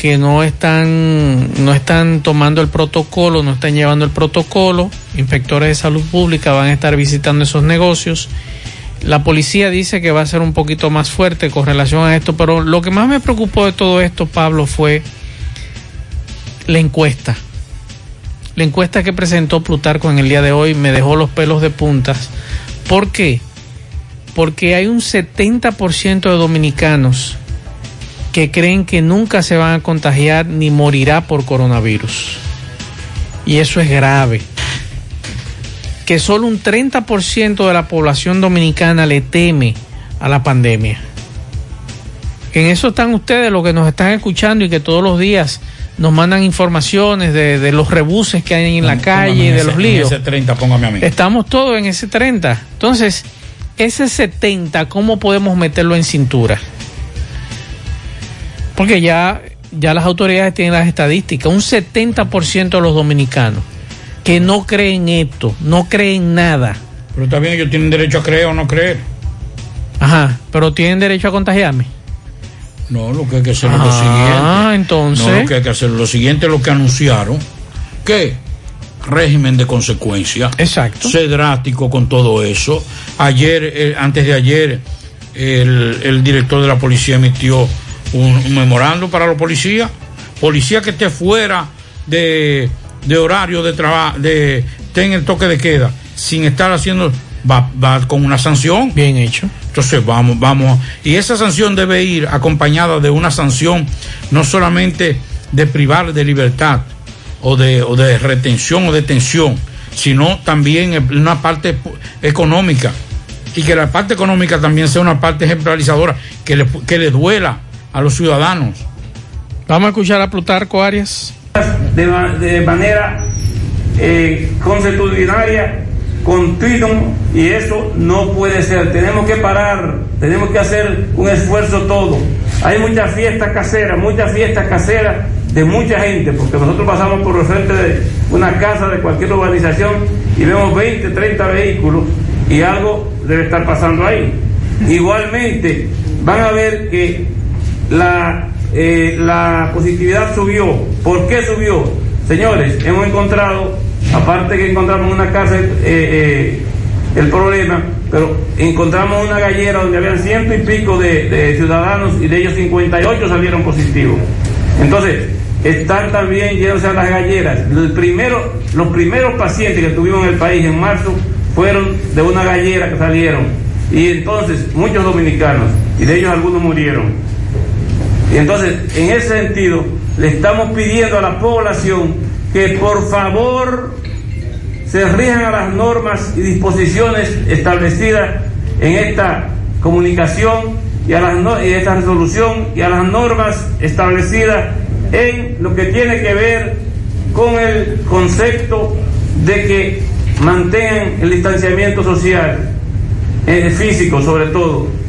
que no están no están tomando el protocolo, no están llevando el protocolo, inspectores de salud pública van a estar visitando esos negocios. La policía dice que va a ser un poquito más fuerte con relación a esto, pero lo que más me preocupó de todo esto, Pablo, fue la encuesta. La encuesta que presentó Plutarco en el día de hoy me dejó los pelos de puntas. ¿Por qué? Porque hay un 70% de dominicanos que creen que nunca se van a contagiar ni morirá por coronavirus. Y eso es grave. Que solo un 30% de la población dominicana le teme a la pandemia. En eso están ustedes, los que nos están escuchando y que todos los días nos mandan informaciones de, de los rebuses que hay en la calle, en de los en líos. ese 30, póngame a mí. Estamos todos en ese 30. Entonces, ese 70, ¿cómo podemos meterlo en cintura? Porque ya, ya las autoridades tienen las estadísticas. Un 70% de los dominicanos que no creen esto, no creen nada. Pero también ellos tienen derecho a creer o no creer. Ajá, pero tienen derecho a contagiarme. No, lo que hay que hacer es lo Ah, siguiente. entonces. No, lo que hay que hacer es lo siguiente, lo que anunciaron. ¿Qué? Régimen de consecuencia. Exacto. Ser drástico con todo eso. Ayer, eh, antes de ayer, el, el director de la policía emitió un, memorando para los policías. Policía que esté fuera de, de horario de trabajo, de ten el toque de queda, sin estar haciendo, va, va con una sanción. Bien hecho. Entonces vamos, vamos. Y esa sanción debe ir acompañada de una sanción no solamente de privar de libertad o de, o de retención o detención, sino también una parte económica. Y que la parte económica también sea una parte ejemplarizadora, que le, que le duela a los ciudadanos. Vamos a escuchar a Plutarco Arias. de, ma- de manera eh, consuetudinaria, continuo, y eso no puede ser. Tenemos que parar, tenemos que hacer un esfuerzo todo. Hay muchas fiestas caseras, muchas fiestas caseras de mucha gente, porque nosotros pasamos por el frente de una casa de cualquier urbanización y vemos 20, 30 vehículos y algo debe estar pasando ahí. Igualmente, van a ver que la, eh, la positividad subió. ¿Por qué subió? Señores, hemos encontrado, aparte que encontramos en una cárcel eh, eh, el problema, pero encontramos una gallera donde habían ciento y pico de, ciudadanos y de ellos 58 salieron positivos. Entonces, están también yéndose a las galleras. Los primeros pacientes que tuvimos en el país en marzo fueron de una gallera que salieron. Y entonces, muchos dominicanos, y de ellos algunos murieron. Y entonces, en ese sentido, le estamos pidiendo a la población que por favor se rijan a las normas y disposiciones establecidas en esta comunicación y a las y esta resolución y a las normas establecidas en lo que tiene que ver con el concepto de que mantengan el distanciamiento social, eh, físico sobre todo.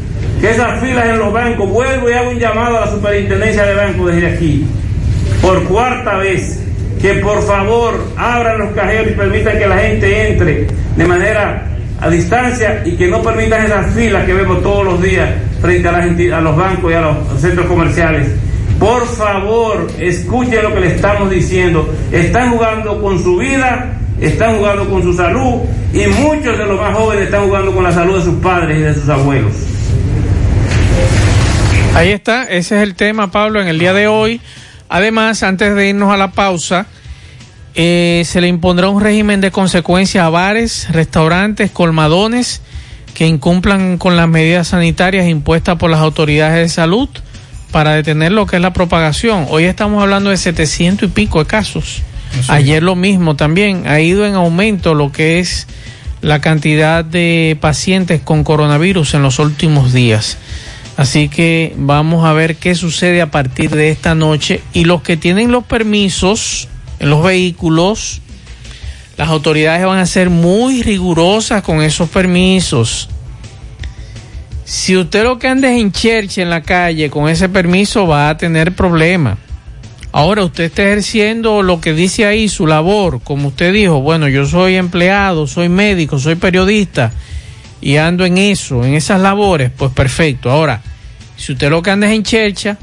Que esas filas en los bancos, vuelvo y hago un llamado a la superintendencia de bancos desde aquí, por cuarta vez, que por favor abran los cajeros y permitan que la gente entre de manera a distancia y que no permitan esas filas que vemos todos los días frente a, las enti- a los bancos y a los centros comerciales. Por favor, escuchen lo que le estamos diciendo. Están jugando con su vida, están jugando con su salud y muchos de los más jóvenes están jugando con la salud de sus padres y de sus abuelos. Ahí está, ese es el tema, Pablo, en el día de hoy. Además, antes de irnos a la pausa, Eh, se le impondrá un régimen de consecuencia a bares, restaurantes, colmadones que incumplan con las medidas sanitarias impuestas por las autoridades de salud para detener lo que es la propagación. Hoy estamos hablando de 700 y pico de casos. Ayer lo mismo también. Ha ido en aumento lo que es la cantidad de pacientes con coronavirus en los últimos días. Así que vamos a ver qué sucede a partir de esta noche. Y los que tienen los permisos en los vehículos, las autoridades van a ser muy rigurosas con esos permisos. Si usted lo que anda es en cherche en la calle con ese permiso va a tener problemas. Ahora usted está ejerciendo lo que dice ahí, su labor, como usted dijo, bueno, yo soy empleado, soy médico, soy periodista y ando en eso, en esas labores, pues perfecto. Ahora, si usted lo que anda es en chercha,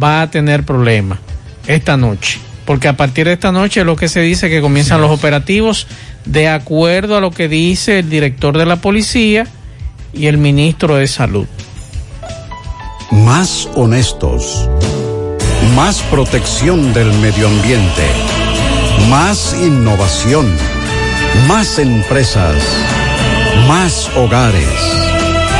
va a tener problemas esta noche. Porque a partir de esta noche es lo que se dice que comienzan los operativos de acuerdo a lo que dice el director de la policía y el ministro de salud. Más honestos. Más protección del medio ambiente. Más innovación. Más empresas. Más hogares.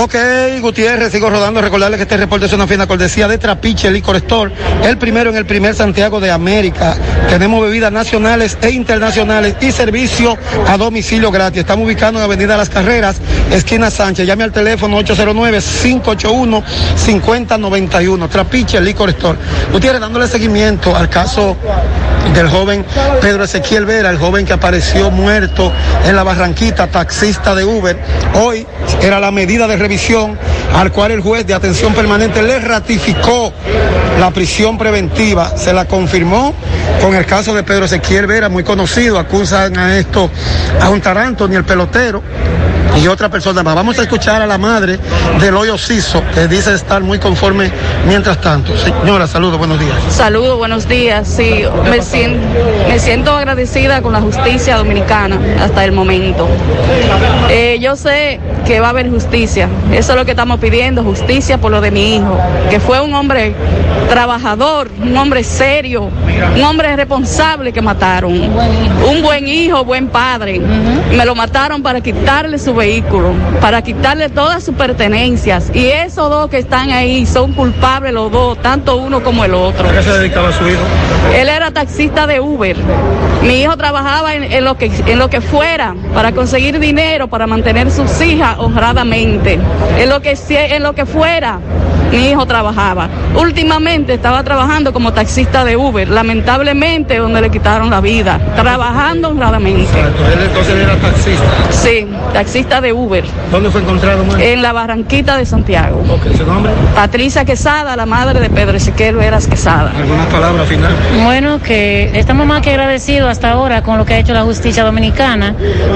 Ok, Gutiérrez, sigo rodando. Recordarles que este reporte es una fina cortesía de Trapiche Licor Store, el primero en el primer Santiago de América. Tenemos bebidas nacionales e internacionales y servicio a domicilio gratis. Estamos ubicados en Avenida Las Carreras, esquina Sánchez. Llame al teléfono 809-581-5091. Trapiche Licor Store. Gutiérrez, dándole seguimiento al caso del joven Pedro Ezequiel Vera, el joven que apareció muerto en la Barranquita, taxista de Uber. Hoy era la medida de revisión al cual el juez de atención permanente le ratificó la prisión preventiva, se la confirmó con el caso de Pedro Ezequiel Vera, muy conocido, acusan a esto a un taranto, ni el pelotero y otra persona más. Vamos a escuchar a la madre del hoyo Ciso, que dice estar muy conforme mientras tanto. Señora, saludos, buenos días. Saludos, buenos días. Sí, me siento, agradecida con la justicia dominicana hasta el momento. Eh, yo sé que va a haber justicia. Eso es lo que estamos pidiendo, justicia por lo de mi hijo, que fue un hombre trabajador, un hombre serio, un hombre responsable que mataron. Un buen hijo, buen padre. Me lo mataron para quitarle su vehículo, para quitarle todas sus pertenencias. Y esos dos que están ahí son culpables los dos, tanto uno como el otro. ¿A qué se dedicaba su hijo? Él era taxista de Uber. Mi hijo trabajaba en, en lo, que, en lo que fuera para conseguir dinero, para mantener sus hijas honradamente. En lo que, en lo que fuera mi hijo trabajaba. Últimamente estaba trabajando como taxista de Uber, lamentablemente donde le quitaron la vida, trabajando honradamente. Exacto, él entonces era taxista. Sí, taxista de Uber. ¿Dónde fue encontrado? muerto? En la Barranquita de Santiago. Ok, ¿su nombre? Patricia Quesada, la madre de Pedro Ezequiel Veras Quesada. ¿Alguna palabra final? Bueno, que estamos más que agradecidos hasta ahora con lo que ha hecho la justicia dominicana,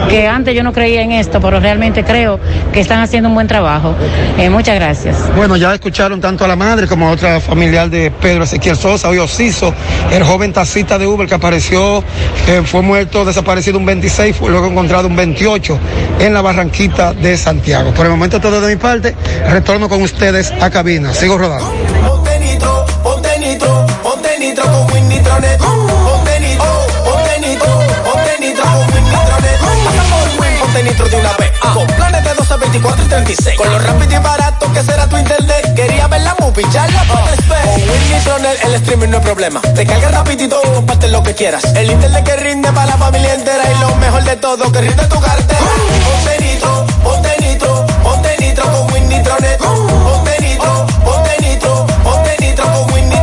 que antes yo no creía en esto, pero realmente creo que están haciendo un buen trabajo. Eh, muchas gracias. Bueno, ya escucharon tanto a la madre como a otra familiar de Pedro Ezequiel Sosa, hoy Ociso, el joven taxista de Uber que apareció, fue muerto, desaparecido un 26, fue luego encontrado un 28 en la Barranquita de Santiago. Por el momento todo de mi parte, retorno con ustedes a cabina. Sigo rodando. 24 y 36. Con lo rápido y barato que será tu internet. Quería ver la movie, ya la puedes. Con Winnie Tronel, el streaming no es problema. Te carga rapidito y comparte lo que quieras. El internet que rinde para la familia entera. Y lo mejor de todo, que rinde tu cartera. Ponte nitro, ponte nitro, ponte nitro con Winnie Tronel. Ponte nitro, ponte nitro, con Winnie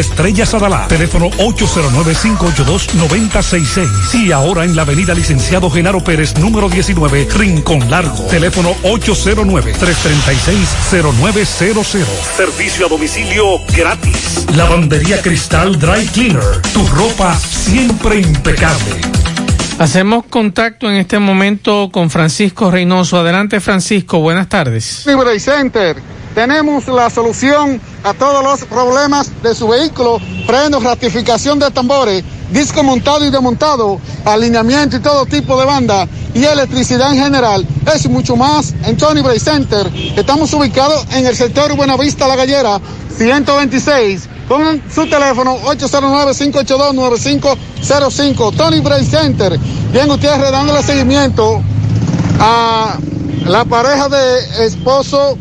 Estrella Sadalá. Teléfono 809-582-9066. Y ahora en la Avenida Licenciado Genaro Pérez, número 19, Rincón Largo. Teléfono 809-336-0900. Servicio a domicilio gratis. Lavandería Cristal Dry Cleaner. Tu ropa siempre impecable. Hacemos contacto en este momento con Francisco Reynoso. Adelante, Francisco. Buenas tardes. Libre Center. Tenemos la solución a todos los problemas de su vehículo, frenos, ratificación de tambores, disco montado y desmontado, alineamiento y todo tipo de banda y electricidad en general. Es mucho más en Tony Bray Center. Estamos ubicados en el sector Buenavista La Gallera, 126. Con su teléfono 809-582-9505. Tony Bray Center. Bien, Gutiérrez, dándole seguimiento a la pareja de esposo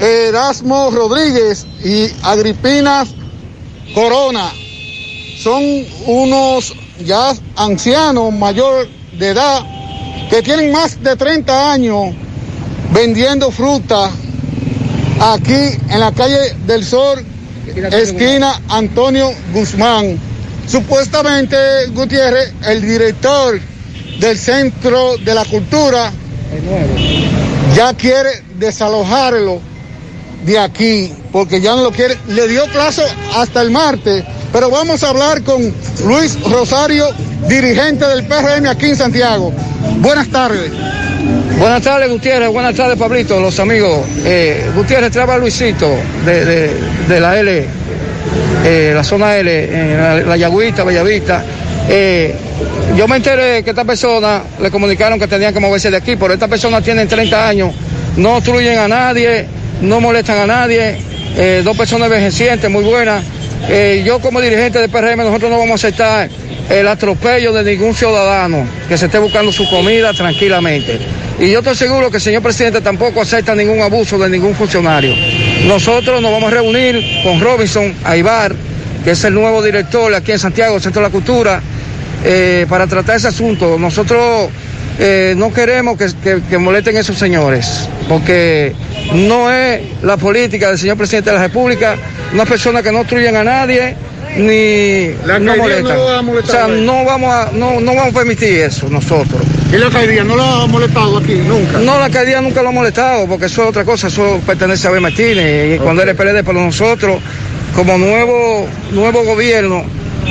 Erasmo Rodríguez y Agripina Corona. Son unos ya ancianos, mayor de edad, que tienen más de 30 años vendiendo fruta aquí en la calle del Sol, esquina Antonio Guzmán. Supuestamente, Gutiérrez, el director del Centro de la Cultura, ya quiere desalojarlo de aquí, porque ya no lo quiere. Le dio plazo hasta el martes, pero vamos a hablar con Luis Rosario, dirigente del PRM aquí en Santiago. Buenas tardes. Buenas tardes, Gutiérrez. Buenas tardes, Pablito, los amigos. Eh, Gutiérrez, traba Luisito de, de, de, la L, eh, la zona L, la, la Yagüita, Bellavista. Eh, yo me enteré que esta persona le comunicaron que tenían que moverse de aquí, pero esta persona tiene 30 años, no obstruyen a nadie, no molestan a nadie, eh, dos personas envejecientes, muy buenas. Eh, yo como dirigente del PRM, nosotros no vamos a aceptar el atropello de ningún ciudadano que se esté buscando su comida tranquilamente. Y yo estoy seguro que el señor presidente tampoco acepta ningún abuso de ningún funcionario. Nosotros nos vamos a reunir con Robinson Aibar, que es el nuevo director aquí en Santiago, Centro de la Cultura, eh, para tratar ese asunto. Nosotros eh, no queremos que, que, que, molesten a esos señores, porque no es la política del señor presidente de la República, una persona que no obstruyen a nadie ni la no molestan. No o sea, no vamos a no, no vamos a permitir eso nosotros. ¿Y la alcaldía no lo ha molestado aquí nunca? No, la alcaldía nunca lo ha molestado, porque eso es otra cosa, eso pertenece a B. Martínez, y okay. cuando él PLD, pero nosotros, como nuevo, nuevo gobierno,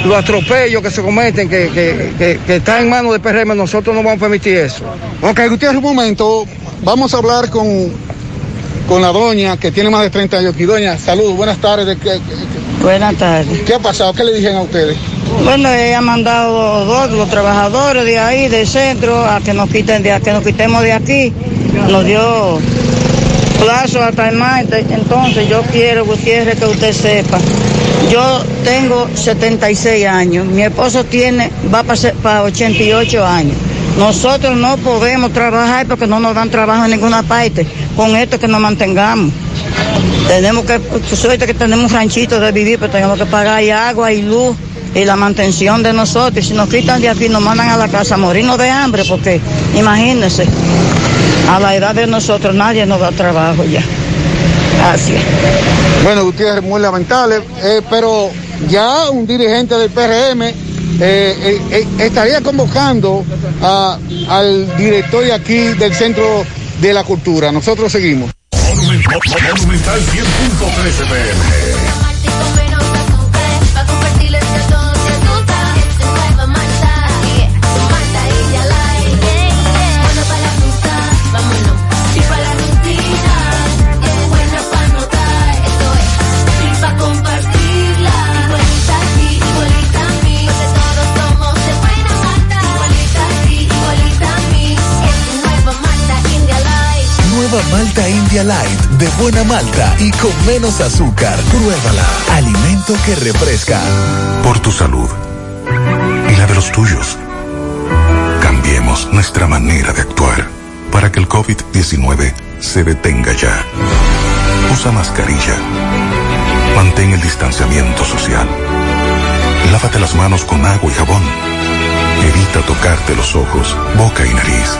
los atropellos que se cometen, que, que, que, que está en manos de PRM, nosotros no vamos a permitir eso. Ok, Gutiérrez, un momento, vamos a hablar con, con la doña que tiene más de 30 años aquí. Doña, salud, buenas tardes. ¿Qué, buenas tardes. ¿Qué ha pasado? ¿Qué le dijeron a ustedes? Bueno, ella ha mandado dos, los trabajadores de ahí, del centro, a que nos quiten de a que nos quitemos de aquí. Nos dio plazo hasta el martes. Entonces yo quiero, Gutiérrez, que usted sepa. Yo tengo 76 años, mi esposo tiene, va para, para 88 años. Nosotros no podemos trabajar porque no nos dan trabajo en ninguna parte. Con esto que nos mantengamos. Tenemos que, suerte que tenemos un ranchito de vivir, pero tenemos que pagar y agua y luz y la mantención de nosotros. Si nos quitan de aquí, nos mandan a la casa a morirnos de hambre, porque imagínense, a la edad de nosotros nadie nos da trabajo ya. Gracias. Bueno, Gutiérrez, muy lamentable, eh, pero ya un dirigente del PRM eh, eh, estaría convocando a, al director de aquí del Centro de la Cultura. Nosotros seguimos. Monumental 100.13 pm. Malta India Light de buena malta y con menos azúcar. Pruébala. Alimento que refresca. Por tu salud y la de los tuyos. Cambiemos nuestra manera de actuar para que el COVID-19 se detenga ya. Usa mascarilla. Mantén el distanciamiento social. Lávate las manos con agua y jabón. Evita tocarte los ojos, boca y nariz.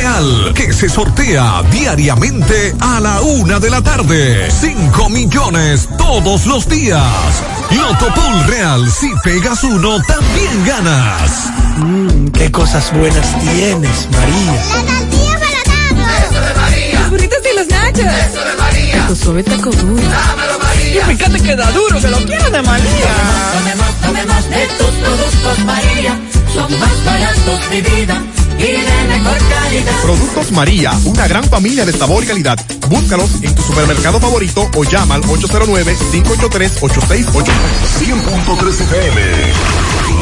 Real, que se sortea diariamente a la una de la tarde. 5 millones todos los días. Loto Pool Real, si pegas uno, también ganas. Mmm, qué cosas buenas tienes, María. La tortilla para Eso de María. Los burritos y los nachos. Eso de María. Tu suave taco duro. Dámelo, María. Y fíjate que da duro, que lo quiero de María. Tomemos, tomemos de tus productos, María. Son más baratos de vida y de mejor calidad. Productos María, una gran familia de sabor y calidad. Búscalos en tu supermercado favorito o llama al 809-583-8689. 100.3 FM,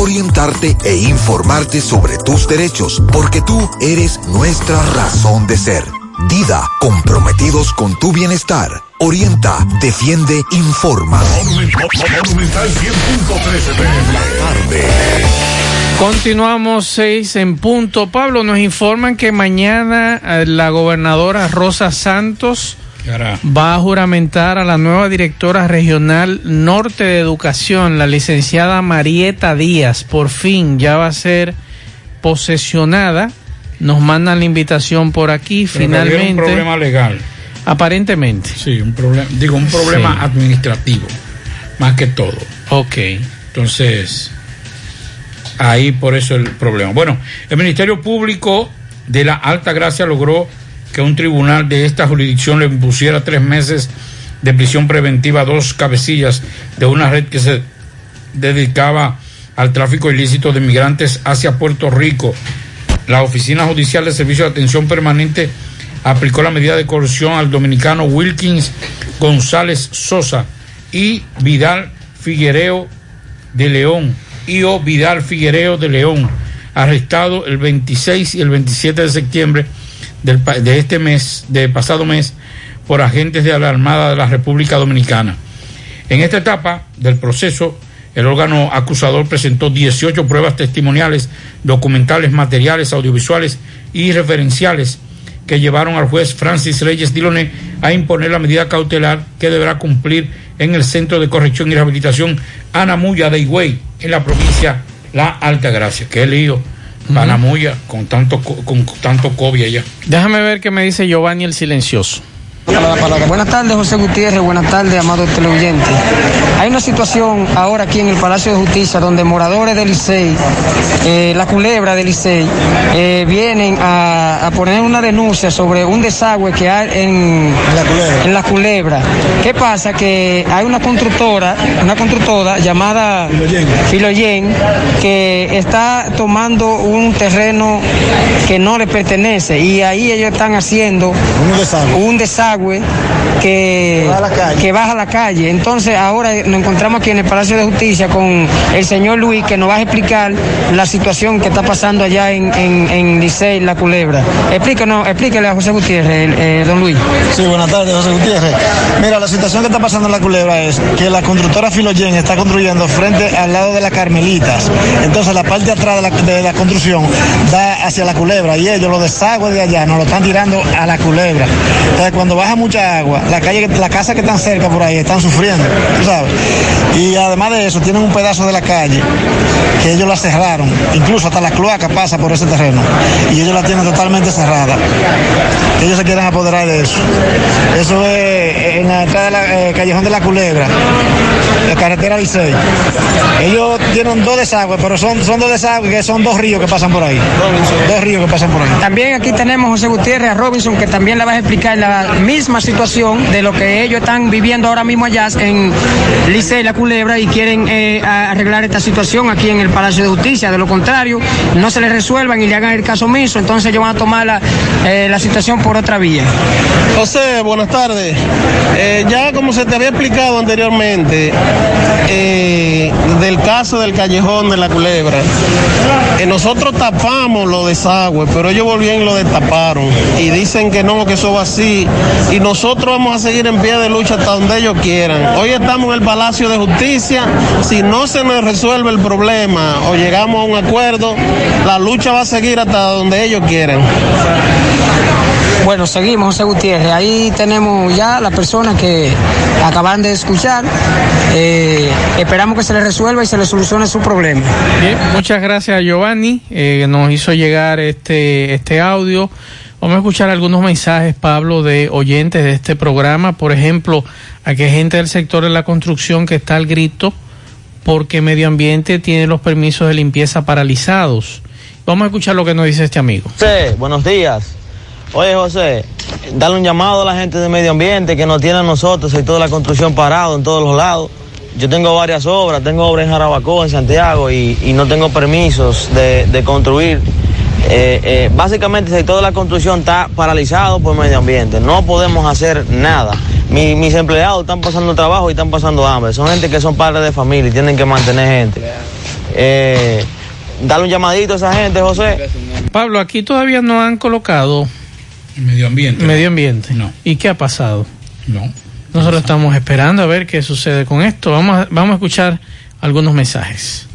orientarte e informarte sobre tus derechos, porque tú eres nuestra razón de ser. Dida, comprometidos con tu bienestar. Orienta, defiende, informa. Monumental 100.13 La tarde. Continuamos seis en punto. Pablo, nos informan que mañana eh, la gobernadora Rosa Santos va a juramentar a la nueva directora regional norte de educación, la licenciada Marieta Díaz. Por fin ya va a ser posesionada. Nos mandan la invitación por aquí, Pero finalmente. un problema legal. Aparentemente. Sí, un problema, digo, un problema Sí. administrativo, más que todo. Ok. Entonces, ahí por eso el problema. Bueno, el Ministerio Público de la Alta Gracia logró que un tribunal de esta jurisdicción le impusiera tres meses de prisión preventiva a dos cabecillas de una red que se dedicaba al tráfico ilícito de migrantes hacia Puerto Rico. La Oficina Judicial de Servicio de Atención Permanente aplicó la medida de coerción al dominicano Wilkins González Sosa y Vidal Figuereo de León, Io Vidal Figuereo de León, arrestado el 26 y el 27 de septiembre del, de este mes, de pasado mes, por agentes de la Armada de la República Dominicana. En esta etapa del proceso, el órgano acusador presentó 18 pruebas testimoniales, documentales, materiales, audiovisuales y referenciales que llevaron al juez Francis Reyes Diloné a imponer la medida cautelar que deberá cumplir en el Centro de Corrección y Rehabilitación Anamuya de Higüey, en la provincia La Altagracia. Qué lío. Anamuya con tanto, co- con tanto COVID allá. Déjame ver qué me dice Giovanni el silencioso. Buenas tardes, José Gutiérrez. Buenas tardes, amados televidentes. Hay una situación ahora aquí en el Palacio de Justicia donde moradores del Licey, eh, la culebra del Licey, eh, vienen a, a poner una denuncia sobre un desagüe que hay en en la culebra. ¿Qué pasa? Que hay una constructora, una constructora llamada Filoyen, que está tomando un terreno que no le pertenece y ahí ellos están haciendo un desagüe, que, que baja a la calle. Entonces ahora nos encontramos aquí en el Palacio de Justicia con el señor Luis que nos va a explicar la situación que está pasando allá en, en, en Licey, La Culebra. Explíquenos, explíquele a José Gutiérrez, eh, don Luis. Sí, buenas tardes, José Gutiérrez. Mira, la situación que está pasando en la culebra es que la constructora Filogen está construyendo frente al lado de las Carmelitas. Entonces, la parte de atrás de la, de la construcción da hacia la culebra y ellos, los desagües de allá, nos lo están tirando a la culebra. Entonces, cuando baja mucha agua, la calle, la casa que están cerca por ahí están sufriendo, tú sabes. Y además de eso, tienen un pedazo de la calle que ellos la cerraron. Incluso hasta la cloaca pasa por ese terreno. Y ellos la tienen totalmente cerrada. Ellos se quieren apoderar de eso. Eso es en la entrada del Callejón de la Culebra, la carretera Licey. Ellos tienen dos desagües, pero son, son dos desagües que son dos ríos que pasan por ahí. Dos ríos que pasan por ahí. También aquí tenemos José Gutiérrez a Robinson, que también le va a explicar la misma situación de lo que ellos están viviendo ahora mismo allá en Licey, La Culebra, y quieren eh, arreglar esta situación aquí en el Palacio de Justicia. De lo contrario, no se les resuelvan y le hagan el caso omiso, entonces ellos van a tomar la, eh, la situación por otra vía. José, buenas tardes. Eh, ya como se te había explicado anteriormente, del caso del callejón de la culebra, nosotros tapamos los desagües, pero ellos volvieron y lo destaparon. Y dicen que no, que eso va así. Y nosotros vamos a seguir en pie de lucha hasta donde ellos quieran. Hoy estamos en el Palacio de Justicia. Si no se nos resuelve el problema o llegamos a un acuerdo, la lucha va a seguir hasta donde ellos quieran. Bueno, seguimos, José Gutiérrez. Ahí tenemos ya las personas que acaban de escuchar. Eh, esperamos que se les resuelva y se les solucione su problema. Bien, muchas gracias a Giovanni, eh, que nos hizo llegar este, este audio. Vamos a escuchar algunos mensajes, Pablo, de oyentes de este programa. Por ejemplo, aquí hay gente del sector de la construcción que está al grito porque Medio Ambiente tiene los permisos de limpieza paralizados. Vamos a escuchar lo que nos dice este amigo. José, buenos días. Oye, José, dale un llamado a la gente de medio ambiente que nos tiene a nosotros, sector de la construcción parado en todos los lados. Yo tengo varias obras, tengo obras en Jarabacoa, en Santiago, y, y no tengo permisos de, de construir. Eh, eh, básicamente el sector de la construcción está paralizado por medio ambiente. No podemos hacer nada. Mi- mis empleados están pasando trabajo y están pasando hambre. Son gente que son padres de familia y tienen que mantener gente. Eh, dale un llamadito a esa gente, José. Pablo, aquí todavía no han colocado medio ambiente. medio ambiente. No. ¿Y qué ha pasado? No. Nosotros estamos esperando a ver qué sucede con esto. Vamos a, vamos a escuchar algunos mensajes.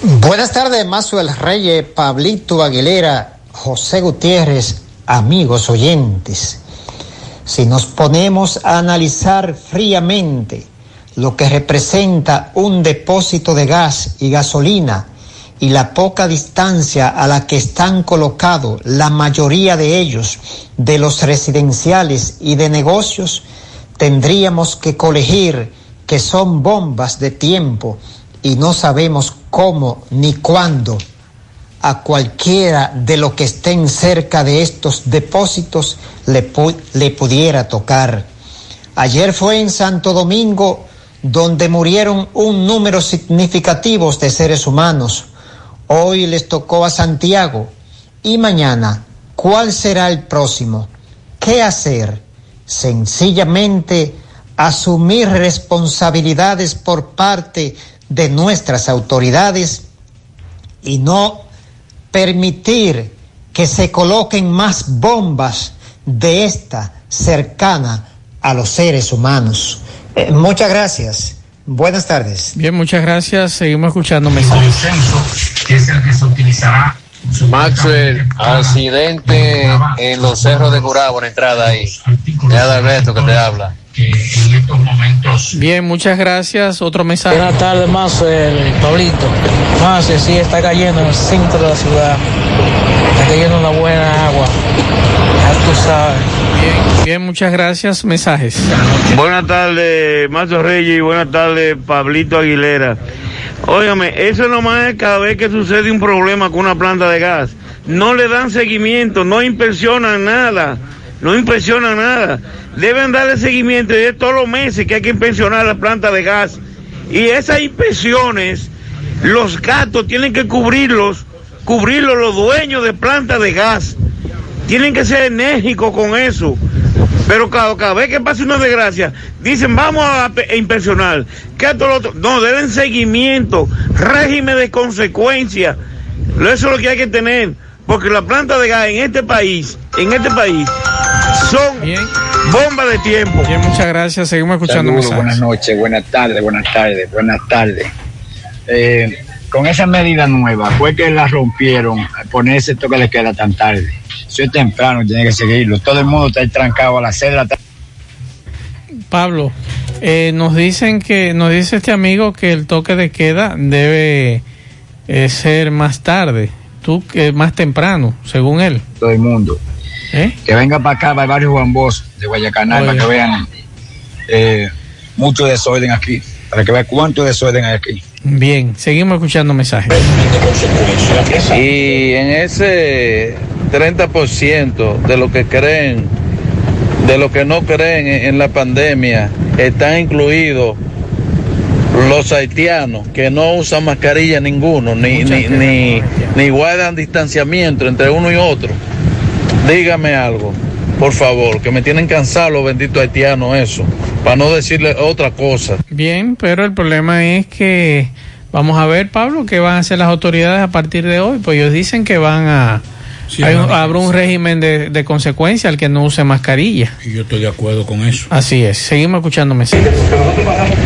Buenas tardes, Mazuel Reyes, Pablito Aguilera, José Gutiérrez, amigos oyentes. Si nos ponemos a analizar fríamente lo que representa un depósito de gas y gasolina y la poca distancia a la que están colocados la mayoría de ellos de los residenciales y de negocios, tendríamos que colegir que son bombas de tiempo y no sabemos cómo ni cuándo a cualquiera de los que estén cerca de estos depósitos le, le pudiera tocar. Ayer fue en Santo Domingo donde murieron un número significativo de seres humanos. Hoy les tocó a Santiago. Y mañana, ¿cuál será el próximo? ¿Qué hacer? Sencillamente asumir responsabilidades por parte de nuestras autoridades y no permitir que se coloquen más bombas de esta cercana a los seres humanos. Eh, muchas gracias. Buenas tardes. Bien, muchas gracias. Seguimos escuchando mensajes. que es el que se utilizará Maxwell, accidente en los cerros de Curabo, la entrada ahí. Es Alberto que te habla. Bien, muchas gracias. Otro mensaje. Buenas tardes, más Pablito. Más sí, está cayendo en el centro de la ciudad. Está cayendo una buena agua. Ya tú sabes. Bien, bien, muchas gracias. Mensajes. Buenas tardes, Mazo Reyes, y buenas tardes, Pablito Aguilera. Óigame, eso nomás es cada vez que sucede un problema con una planta de gas. No le dan seguimiento, no inspeccionan nada, no inspeccionan nada. Deben darle seguimiento y es todos los meses que hay que inspeccionar la planta de gas. Y esas inspecciones, los gastos tienen que cubrirlos, cubrirlos los dueños de plantas de gas. Tienen que ser enérgicos con eso. Pero cada, cada vez que pasa una desgracia, dicen vamos a, a inspeccionar. ¿Qué esto, lo otro? No, den seguimiento, régimen de consecuencia. Eso es lo que hay que tener. Porque las plantas de gas en este país, en este país, son bombas de tiempo. Bien, muchas gracias. Seguimos escuchando Saludos, buenas noches, buenas tardes, buenas tardes, buenas tardes. Eh, con esa medida nueva, fue que la rompieron, al poner ese toque le queda tan tarde. Es temprano, tiene que seguirlo. Todo el mundo está ahí trancado a las 6 de la tarde. Pablo, eh, nos dicen que, nos dice este amigo que el toque de queda debe eh, ser más tarde, tú que más temprano, según él. Todo el mundo. ¿Eh? Que venga para acá, para el barrio Juan Bosch de Guayacanal, para que vean eh, mucho desorden aquí, para que vean cuánto desorden hay aquí. Bien, seguimos escuchando mensajes. Y en ese 30% de lo que creen, de lo que no creen en, en la pandemia, están incluidos los haitianos que no usan mascarilla ninguno, ni, ni, ni, ni guardan distanciamiento entre uno y otro. Dígame algo, por favor, que me tienen cansado los benditos haitianos eso, para no decirle otra cosa. Bien, pero el problema es que vamos a ver, Pablo, qué van a hacer las autoridades a partir de hoy. Pues ellos dicen que van a... Sí, hay un- habrá un régimen de, de consecuencia al que no use mascarilla. Y yo estoy de acuerdo con eso. Así es. Seguimos escuchando mensajes.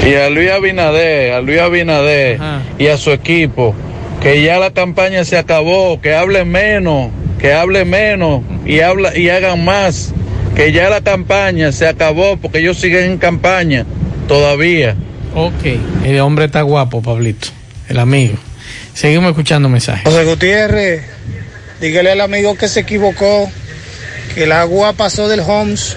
Y a Luis Abinader, a Luis Abinader y a su equipo, que ya la campaña se acabó, que hablen menos, que hablen menos y habla y hagan más, que ya la campaña se acabó porque ellos siguen en campaña todavía. Ok, el hombre está guapo, Pablito, el amigo. Seguimos escuchando mensajes. José Gutiérrez, dígale al amigo que se equivocó, que el agua pasó del Homs,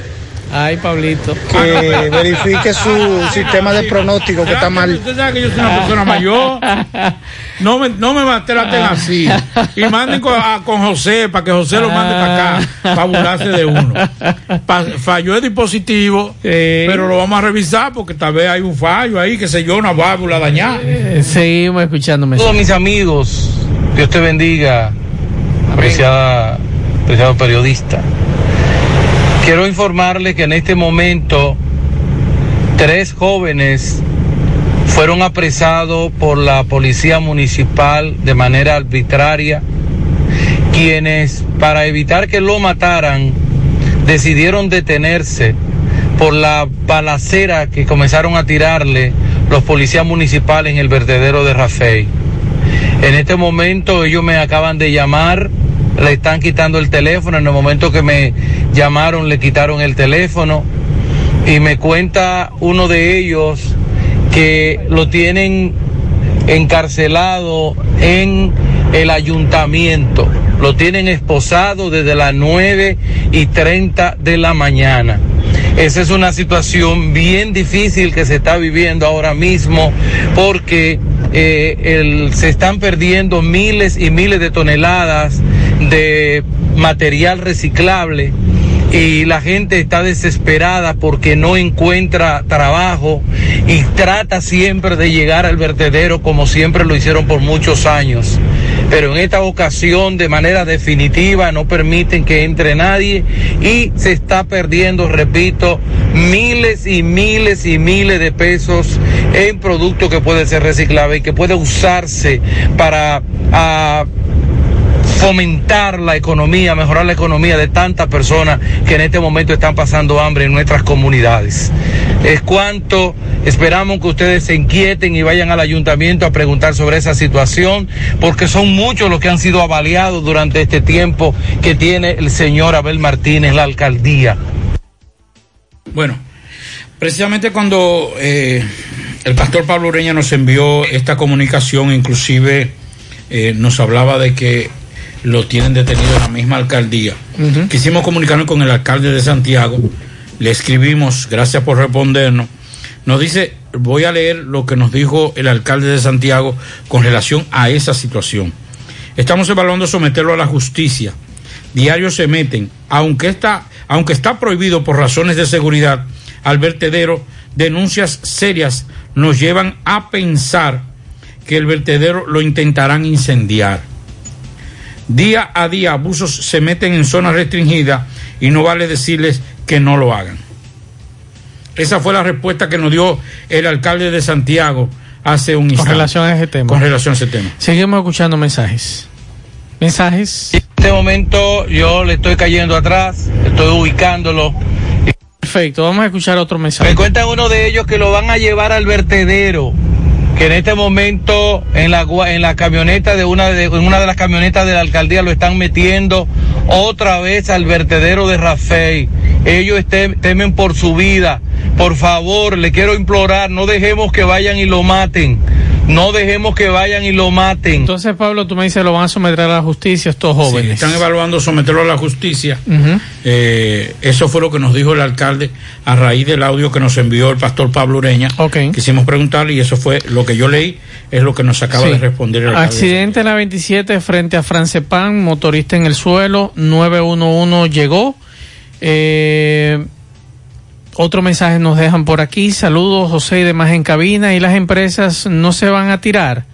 Ay, Pablito. que verifique su sistema de pronóstico que está mal. Usted sabe que yo soy una persona mayor. No me, no me traten así. Y manden con, a- con José para que José lo mande para acá, para burlarse de uno. Pa- falló el dispositivo, pero lo vamos a revisar porque tal vez hay un fallo ahí, que sé yo, una válvula dañada. Eh, Seguimos escuchando Todos mis amigos, Dios te bendiga, apreciada, apreciado periodista. Quiero informarle que en este momento tres jóvenes fueron apresados por la policía municipal de manera arbitraria, quienes para evitar que lo mataran decidieron detenerse por la balacera que comenzaron a tirarle los policías municipales en el vertedero de Rafey. En este momento ellos me acaban de llamar, le están quitando el teléfono, en el momento que me llamaron le quitaron el teléfono. Y me cuenta uno de ellos que lo tienen encarcelado en el ayuntamiento, lo tienen esposado desde las 9 y 30 de la mañana. Esa es una situación bien difícil que se está viviendo ahora mismo porque eh, se están perdiendo miles y miles de toneladas de material reciclable y la gente está desesperada porque no encuentra trabajo y trata siempre de llegar al vertedero como siempre lo hicieron por muchos años. Pero en esta ocasión de manera definitiva no permiten que entre nadie y se está perdiendo, repito, miles y miles y miles de pesos en producto que puede ser reciclable y que puede usarse para ah, fomentar la economía, mejorar la economía de tantas personas que en este momento están pasando hambre en nuestras comunidades. Es cuanto esperamos que ustedes se inquieten y vayan al ayuntamiento a preguntar sobre esa situación, porque son muchos los que han sido avaliados durante este tiempo que tiene el señor Abel Martínez la alcaldía. Bueno, precisamente cuando eh, el pastor Pablo Ureña nos envió esta comunicación, inclusive eh, nos hablaba de que lo tienen detenido en la misma alcaldía. Quisimos comunicarnos con el alcalde de Santiago, le escribimos, gracias por respondernos. Nos dice, voy a leer lo que nos dijo el alcalde de Santiago con relación a esa situación. Estamos evaluando someterlo a la justicia. Diarios se meten, aunque está, aunque está prohibido por razones de seguridad al vertedero, denuncias serias nos llevan a pensar que el vertedero lo intentarán incendiar. Día a día abusos se meten en zonas restringidas y no vale decirles que no lo hagan. Esa fue la respuesta que nos dio el alcalde de Santiago hace un Con instante. relación a ese tema. Con relación a ese tema. Seguimos escuchando mensajes. Mensajes. En este momento yo le estoy cayendo atrás, estoy ubicándolo. Perfecto, vamos a escuchar otro mensaje. Me cuenta uno de ellos que lo van a llevar al vertedero, que en este momento en la gua- en la camioneta de una de en una de las camionetas de la alcaldía lo están metiendo otra vez al vertedero de Rafael. Ellos temen por su vida. Por favor, le quiero implorar, no dejemos que vayan y lo maten. No dejemos que vayan y lo maten. Entonces, Pablo, tú me dices, lo van a someter a la justicia estos Sí, jóvenes. están evaluando someterlo a la justicia. Ujú. Eh, eso fue lo que nos dijo el alcalde a raíz del audio que nos envió el pastor Pablo Ureña. Quisimos preguntarle y eso fue lo que yo leí, es lo que nos acaba Sí. de responder el alcalde. Accidente en la 27 frente a Francepan, motorista en el suelo, 911 llegó. Eh, otro mensaje nos dejan por aquí. Saludos, José y demás en cabina. Y las empresas no se van a tirar.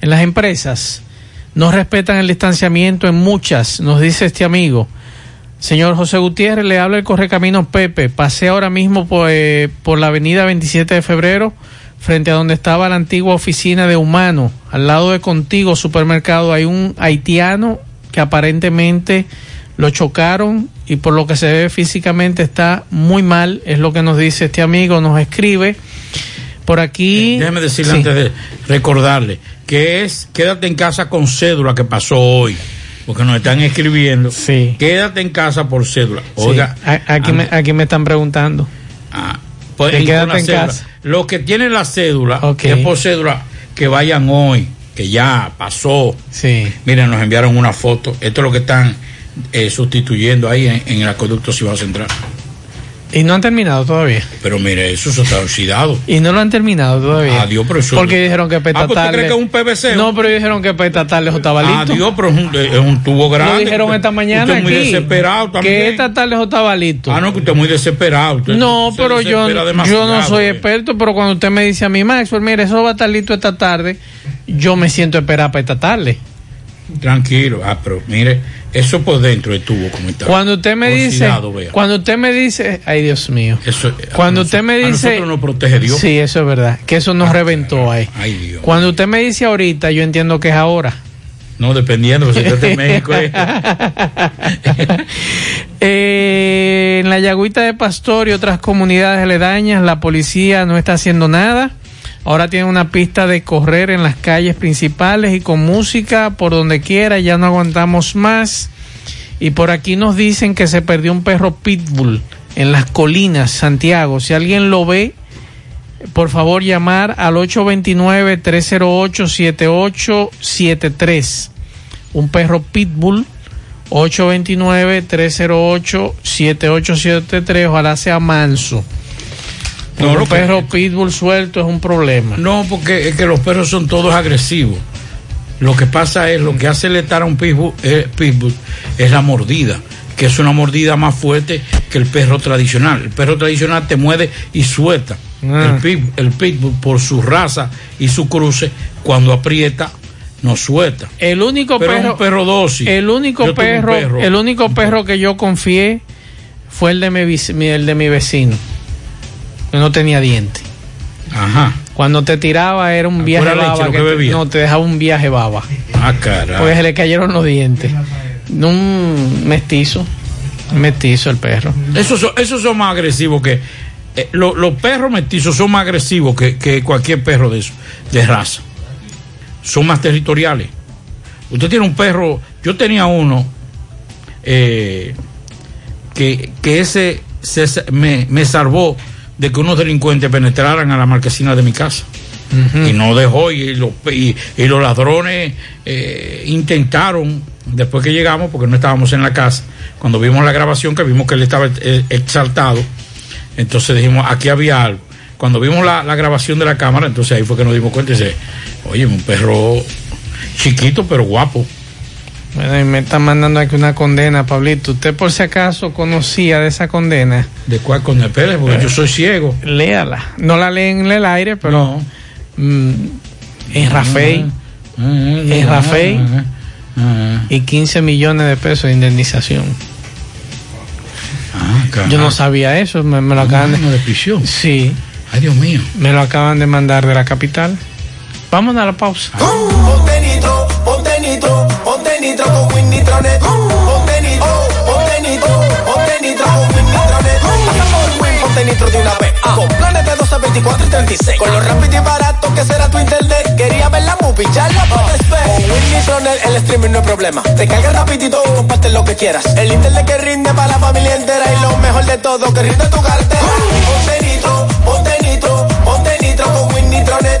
En las empresas no respetan el distanciamiento en muchas, nos dice este amigo. Señor José Gutiérrez, le habla el Correcaminos Pepe. Pasé ahora mismo por, eh, por la avenida 27 de febrero, frente a donde estaba la antigua oficina de Humano. Al lado de Contigo Supermercado hay un haitiano que aparentemente lo chocaron y por lo que se ve físicamente está muy mal, es lo que nos dice este amigo, nos escribe. Por aquí... Déjeme decirle Sí. antes de recordarle que es quédate en casa con cédula que pasó hoy, porque nos están escribiendo. Quédate en casa por cédula. Oiga, Sí, aquí, me, aquí me están preguntando. pues, Que y con quédate en cédula. casa. Los que tienen la cédula, que es por cédula, que vayan hoy, que ya pasó. Sí. Miren, nos enviaron una foto. Esto es lo que están eh, sustituyendo ahí en, en el acueducto Cibao Central. Y no han terminado todavía. Pero mire, eso, eso está oxidado. Y no lo han terminado todavía. Adiós, pero eso- Porque dijeron que Ah, pues, ¿tú petatarle. crees que es un PVC? No, pero dijeron que petatarle estaba listo. Adiós, pero es un, es un tubo grande. Lo dijeron esta mañana Usted muy desesperado también. Que esta tarde estaba listo. Ah, no, que usted es muy desesperado. Usted No, se pero yo, yo no soy experto, pero cuando usted me dice a mí, Maxwell, mire, eso va a estar listo esta tarde, yo me siento esperar para esta tarde. Tranquilo. Ah, pero mire, eso por dentro del tubo como está. Cuando usted me dice, Oxidado, vea. cuando usted me dice, ay Dios mío, Eso, cuando usted me a dice, nosotros nos protege Dios. sí, eso es verdad, que eso nos reventó ahí. Ay, Dios. Cuando usted me dice ahorita, yo entiendo que es ahora. No, dependiendo, si usted en México. eh. Eh, en la Yagüita de Pastor y otras comunidades aledañas, la policía no está haciendo nada. Ahora tiene una pista de correr en las calles principales y con música por donde quiera, ya no aguantamos más. Y por aquí nos dicen que se perdió un perro pitbull en las colinas, Santiago. Si alguien lo ve, por favor llamar al 829-308-7873. Un perro pitbull 829-308-7873. Ojalá sea manso. No, un lo que- perro pitbull suelto es un problema. No, porque es que los perros son todos agresivos. Lo que pasa es, lo que hace letal a un pitbull, eh, pitbull es la mordida, que es una mordida más fuerte que el perro tradicional. El perro tradicional te muerde y suelta. Ah. El, pit- el pitbull, por su raza y su cruce, cuando aprieta, no suelta. El único Pero perro, un perro dócil. el único perro, perro. el único perro que yo confié fue el de mi- el de mi vecino. Que no tenía diente. Ajá. Cuando te tiraba era un viaje pura leche baba. que que te- bebía. no, te dejaba un viaje baba. Ah, caray. Porque se le cayeron los dientes. Un mestizo. Mestizo el perro. Esos son, esos son más agresivos que. eh, lo- los perros mestizos son más agresivos que, que cualquier perro de eso, de raza. Son más territoriales. Usted tiene un perro. Yo tenía uno. eh, que, que ese se- me, me salvó de que unos delincuentes penetraran a la marquesina de mi casa. Y no dejó, y, los y, y los ladrones eh, intentaron, después que llegamos, porque no estábamos en la casa, cuando vimos la grabación, que vimos que él estaba exaltado, entonces dijimos, aquí había algo. Cuando vimos la, la grabación de la cámara, entonces ahí fue que nos dimos cuenta y dice, oye, un perro chiquito pero guapo. Bueno, y me están mandando aquí una condena, Pablito. ¿Usted por si acaso conocía de esa condena? ¿De cuál condena? Espere, porque yo soy ciego. Léala. No la leen en el aire, pero mm, en Rafael. En Rafael. Y 15 millones de pesos de indemnización. Yo no sabía eso, me, me lo acaban de... de prisión? Sí. Ay, Dios mío. Me lo acaban de mandar de la capital. Vamos a la pausa. Nitro con Win Nitronet. Ponte nitro, ponte nitro, ponte nitro con Win Nitronet. Pasa por Win, ponte nitro de una vez. Con planes de 12, 24 y 36. Con lo rápido y barato que será tu internet. Quería ver la movie, ya la ver. Con Win Nitronet el streaming no es problema. Te cargas rapidito y comparte lo que quieras. El internet que rinde para la familia entera. Y lo mejor de todo, que rinde tu cartera. Ponte nitro, ponte nitro, ponte nitro con Win Nitronet.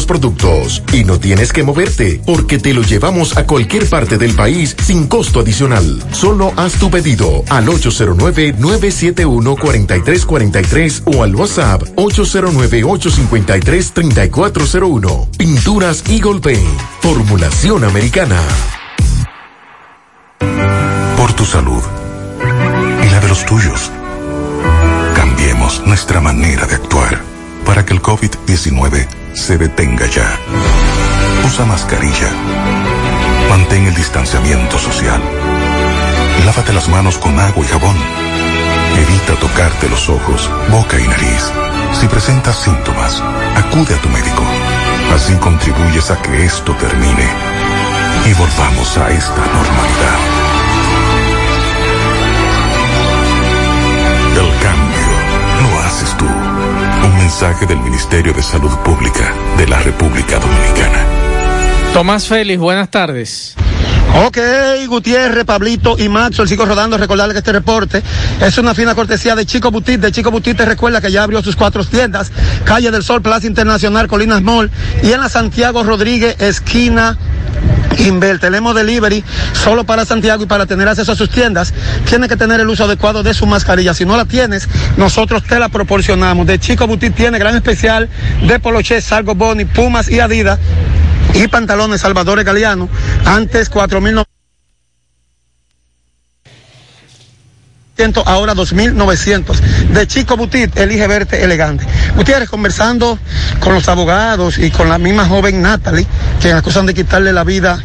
productos. Y no tienes que moverte, porque te lo llevamos a cualquier parte del país sin costo adicional. Solo haz tu pedido al 809-971-4343 o al WhatsApp 809-853-3401. Pinturas Eagle Paint. Formulación americana. Por tu salud y la de los tuyos. Cambiemos nuestra manera de actuar para que el COVID-19 se detenga ya. Usa mascarilla. Mantén el distanciamiento social. Lávate las manos con agua y jabón. Evita tocarte los ojos, boca y nariz. Si presentas síntomas, acude a tu médico. Así contribuyes a que esto termine y volvamos a esta normalidad. Mensaje del Ministerio de Salud Pública de la República Dominicana. Tomás Félix, buenas tardes. Ok, Gutiérrez, Pablito y Maxo, el sigo rodando. Recordarles que este reporte es una fina cortesía de Chico Butit. De Chico Butit te recuerda que ya abrió sus cuatro tiendas: Calle del Sol, Plaza Internacional, Colinas Mall y en la Santiago Rodríguez, esquina Inver, tenemos delivery solo para Santiago y para tener acceso a sus tiendas, tiene que tener el uso adecuado de su mascarilla. Si no la tienes, nosotros te la proporcionamos. De Chico Butit tiene gran especial de Poloche, Salgo Boni, Pumas y Adidas y pantalones Salvador Galeano. Antes 4.900. ahora 2.900. De Chico Butit, elige verte elegante. Gutiérrez, conversando con los abogados y con la misma joven Natalie, que acusan de quitarle la vida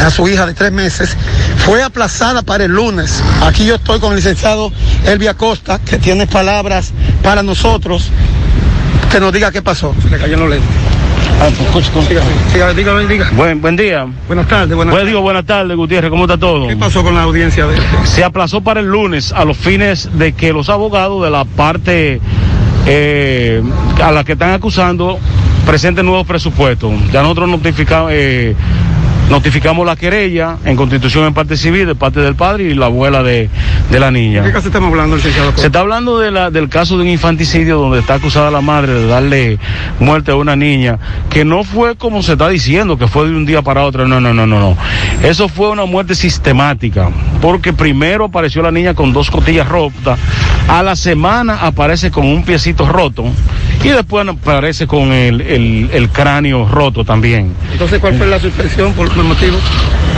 a su hija de tres meses, fue aplazada para el lunes. Aquí yo estoy con el licenciado Elvia Costa, que tiene palabras para nosotros, que nos diga qué pasó. Se le cayó los lentes. Ah, pues, dígame, dígame, dígame. Buen, buen día. Buenas tardes, buenas Pues digo, buenas tardes, Gutiérrez, ¿cómo está todo? ¿Qué pasó con la audiencia de Se aplazó para el lunes a los fines de que los abogados de la parte eh, a la que están acusando presenten nuevos presupuestos. Ya nosotros notificamos, eh, Notificamos la querella en constitución en parte civil de parte del padre y la abuela de, de la niña. ¿De qué caso estamos hablando, licenciado? Se está hablando de la, del caso de un infanticidio donde está acusada la madre de darle muerte a una niña, que no fue como se está diciendo, que fue de un día para otro. No, no, no, no, no. Eso fue una muerte sistemática, porque primero apareció la niña con dos costillas rotas, a la semana aparece con un piecito roto y después aparece con el, el- cráneo roto también. Entonces, ¿cuál fue la suspensión por qué motivo?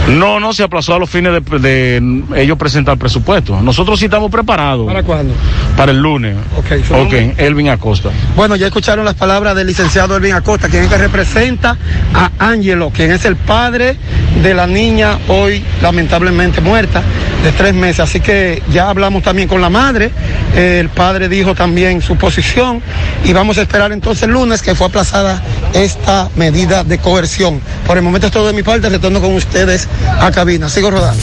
No, no, se aplazó a los fines de, de ellos presentar presupuesto. Nosotros sí estamos preparados. ¿Para cuándo? Para el lunes. Ok, ¿su Ok? Elvin Acosta. Bueno, ya escucharon las palabras del licenciado Elvin Acosta, quien es que representa a Ángelo, quien es el padre de la niña hoy lamentablemente muerta de tres meses. Así que ya hablamos también con la madre, el padre dijo también su posición y vamos a esperar entonces el lunes que fue aplazada esta medida de coerción. Por el momento es todo de mi parte, retorno con ustedes a cabina. Sigo rodando.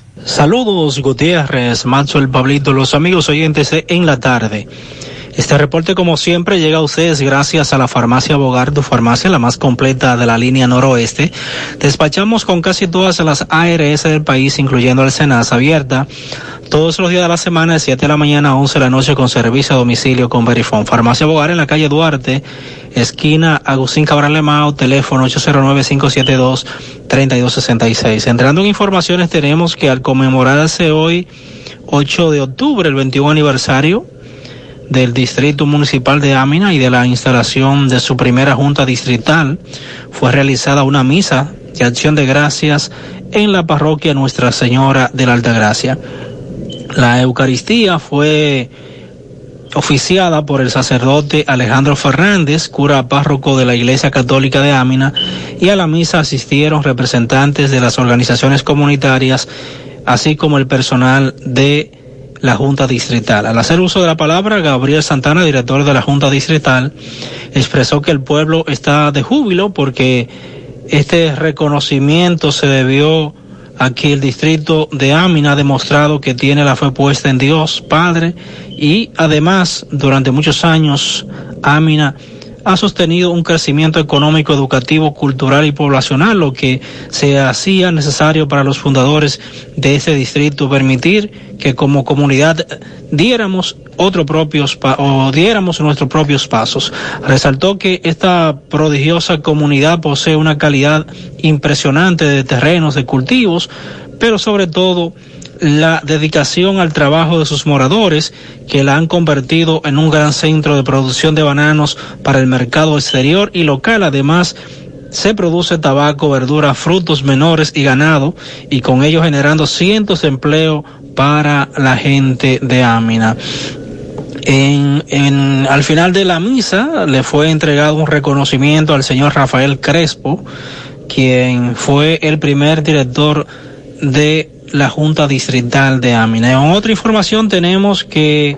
Saludos Gutiérrez, Manso el Pablito, los amigos oyentes En la Tarde. Este reporte como siempre llega a ustedes gracias a la farmacia Bogar, tu farmacia la más completa de la línea noroeste. Despachamos con casi todas las ARS del país, incluyendo el Senasa abierta todos los días de la semana de 7 de la mañana a 11 de la noche con servicio a domicilio con Verifone. Farmacia Bogar en la calle Duarte, esquina Agustín Cabral Lemao, teléfono 809-572-3266. Entrando en informaciones tenemos que al conmemorarse hoy 8 de octubre, el 21 aniversario del Distrito Municipal de Ámina y de la instalación de su primera Junta Distrital, fue realizada una misa de acción de gracias en la parroquia Nuestra Señora de la Altagracia. La Eucaristía fue oficiada por el sacerdote Alejandro Fernández, cura párroco de la Iglesia Católica de Ámina, y a la misa asistieron representantes de las organizaciones comunitarias, así como el personal de la Junta Distrital. Al hacer uso de la palabra, Gabriel Santana, director de la Junta Distrital, expresó que el pueblo está de júbilo porque este reconocimiento se debió a que el distrito de Ámina ha demostrado que tiene la fe puesta en Dios Padre y además durante muchos años Ámina ha sostenido un crecimiento económico, educativo, cultural y poblacional, lo que se hacía necesario para los fundadores de ese distrito permitir que como comunidad diéramos otros propios o diéramos nuestros propios pasos. Resaltó que esta prodigiosa comunidad posee una calidad impresionante de terrenos, de cultivos, pero sobre todo la dedicación al trabajo de sus moradores, que la han convertido en un gran centro de producción de bananos para el mercado exterior y local. Además, se produce tabaco, verduras, frutos menores y ganado, y con ello generando cientos de empleo para la gente de Ámina. En, en- al final de la misa le fue entregado un reconocimiento al señor Rafael Crespo, quien fue el primer director de la Junta Distrital de Amina. En otra información tenemos que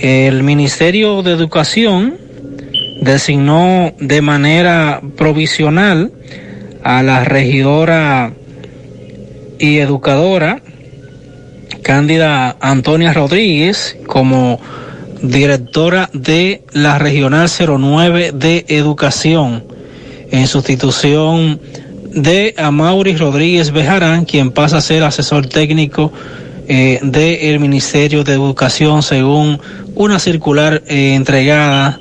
el Ministerio de Educación designó de manera provisional a la regidora y educadora Cándida Antonia Rodríguez como directora de la Regional 09 de Educación, en sustitución de Amaury Rodríguez Bejarán, quien pasa a ser asesor técnico eh, del Ministerio de Educación según una circular eh, entregada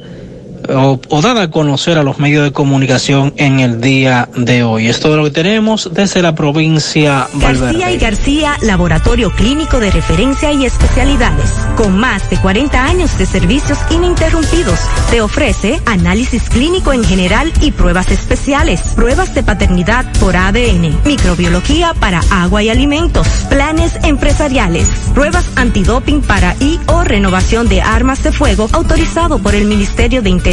o, o, dada a conocer a los medios de comunicación en el día de hoy. Es todo lo que tenemos desde la provincia García Valverde. y García, laboratorio clínico de referencia y especialidades, con más de 40 años de servicios ininterrumpidos, te ofrece análisis clínico en general y pruebas especiales, pruebas de paternidad por ADN, microbiología para agua y alimentos, planes empresariales, pruebas antidoping para y o renovación de armas de fuego autorizado por el Ministerio de Interior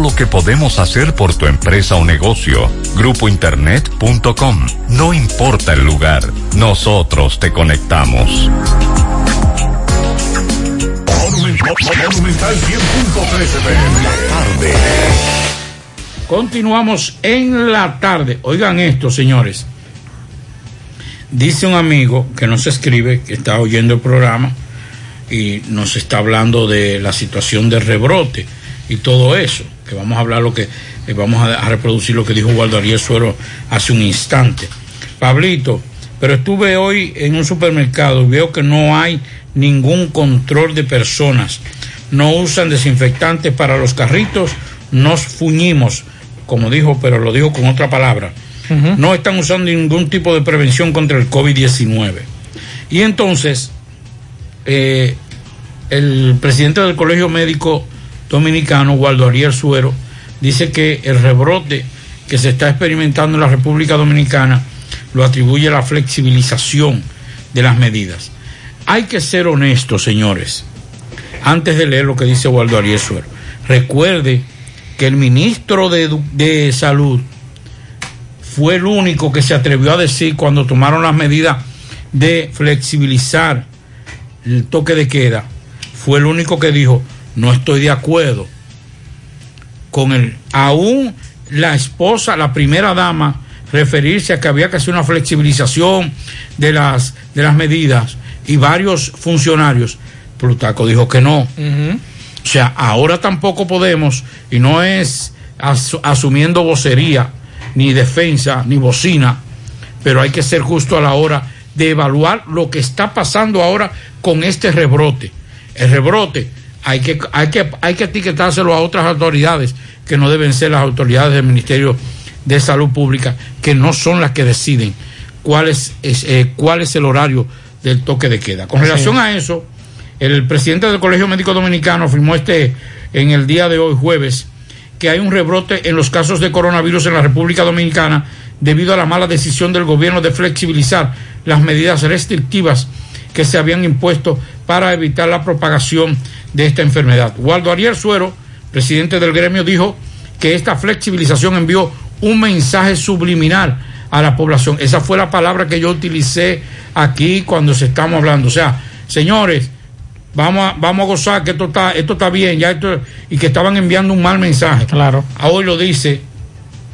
lo que podemos hacer por tu empresa o negocio. Grupointernet.com. No importa el lugar, nosotros te conectamos. Monumental 100.13 FM. La tarde. Continuamos en la tarde. Oigan esto, señores. Dice un amigo que nos escribe, que está oyendo el programa y nos está hablando de la situación de rebrote y todo eso, que vamos a hablar lo que, eh, vamos a, a reproducir lo que dijo Waldo Ariel Suero hace un instante. Pablito, pero estuve hoy en un supermercado y veo que no hay ningún control de personas. No usan desinfectantes para los carritos, nos fuñimos, como dijo, pero lo dijo con otra palabra. No están usando ningún tipo de prevención contra el COVID-19. Y entonces, eh, el presidente del Colegio Médico Dominicano, Waldo Ariel Suero, dice que el rebrote que se está experimentando en la República Dominicana lo atribuye a la flexibilización de las medidas. Hay que ser honestos, señores. Antes de leer lo que dice Waldo Ariel Suero, recuerde que el ministro de, de Salud fue el único que se atrevió a decir cuando tomaron las medidas de flexibilizar el toque de queda, fue el único que dijo, no estoy de acuerdo con el, aún la esposa, la primera dama, referirse a que había que hacer una flexibilización de las, de las medidas y varios funcionarios, Plutarco dijo que no. O sea, ahora tampoco podemos, y no es as- asumiendo vocería, ni defensa, ni bocina, pero hay que ser justo a la hora de evaluar lo que está pasando ahora con este rebrote. El rebrote hay que, hay que, hay que etiquetárselo a otras autoridades que no deben ser las autoridades del Ministerio de Salud Pública, que no son las que deciden cuál es, es, eh, cuál es el horario del toque de queda. Con Así relación es. a eso, el presidente del Colegio Médico Dominicano afirmó este en el día de hoy, jueves, que hay un rebrote en los casos de coronavirus en la República Dominicana debido a la mala decisión del gobierno de flexibilizar las medidas restrictivas que se habían impuesto para evitar la propagación de esta enfermedad. Waldo Ariel Suero, presidente del gremio, dijo que esta flexibilización envió un mensaje subliminal a la población. Esa fue la palabra que yo utilicé aquí cuando se estamos hablando. O sea, señores, vamos a, vamos a gozar que esto está, esto está bien, ya esto, y que estaban enviando un mal mensaje. Claro. A hoy lo dice.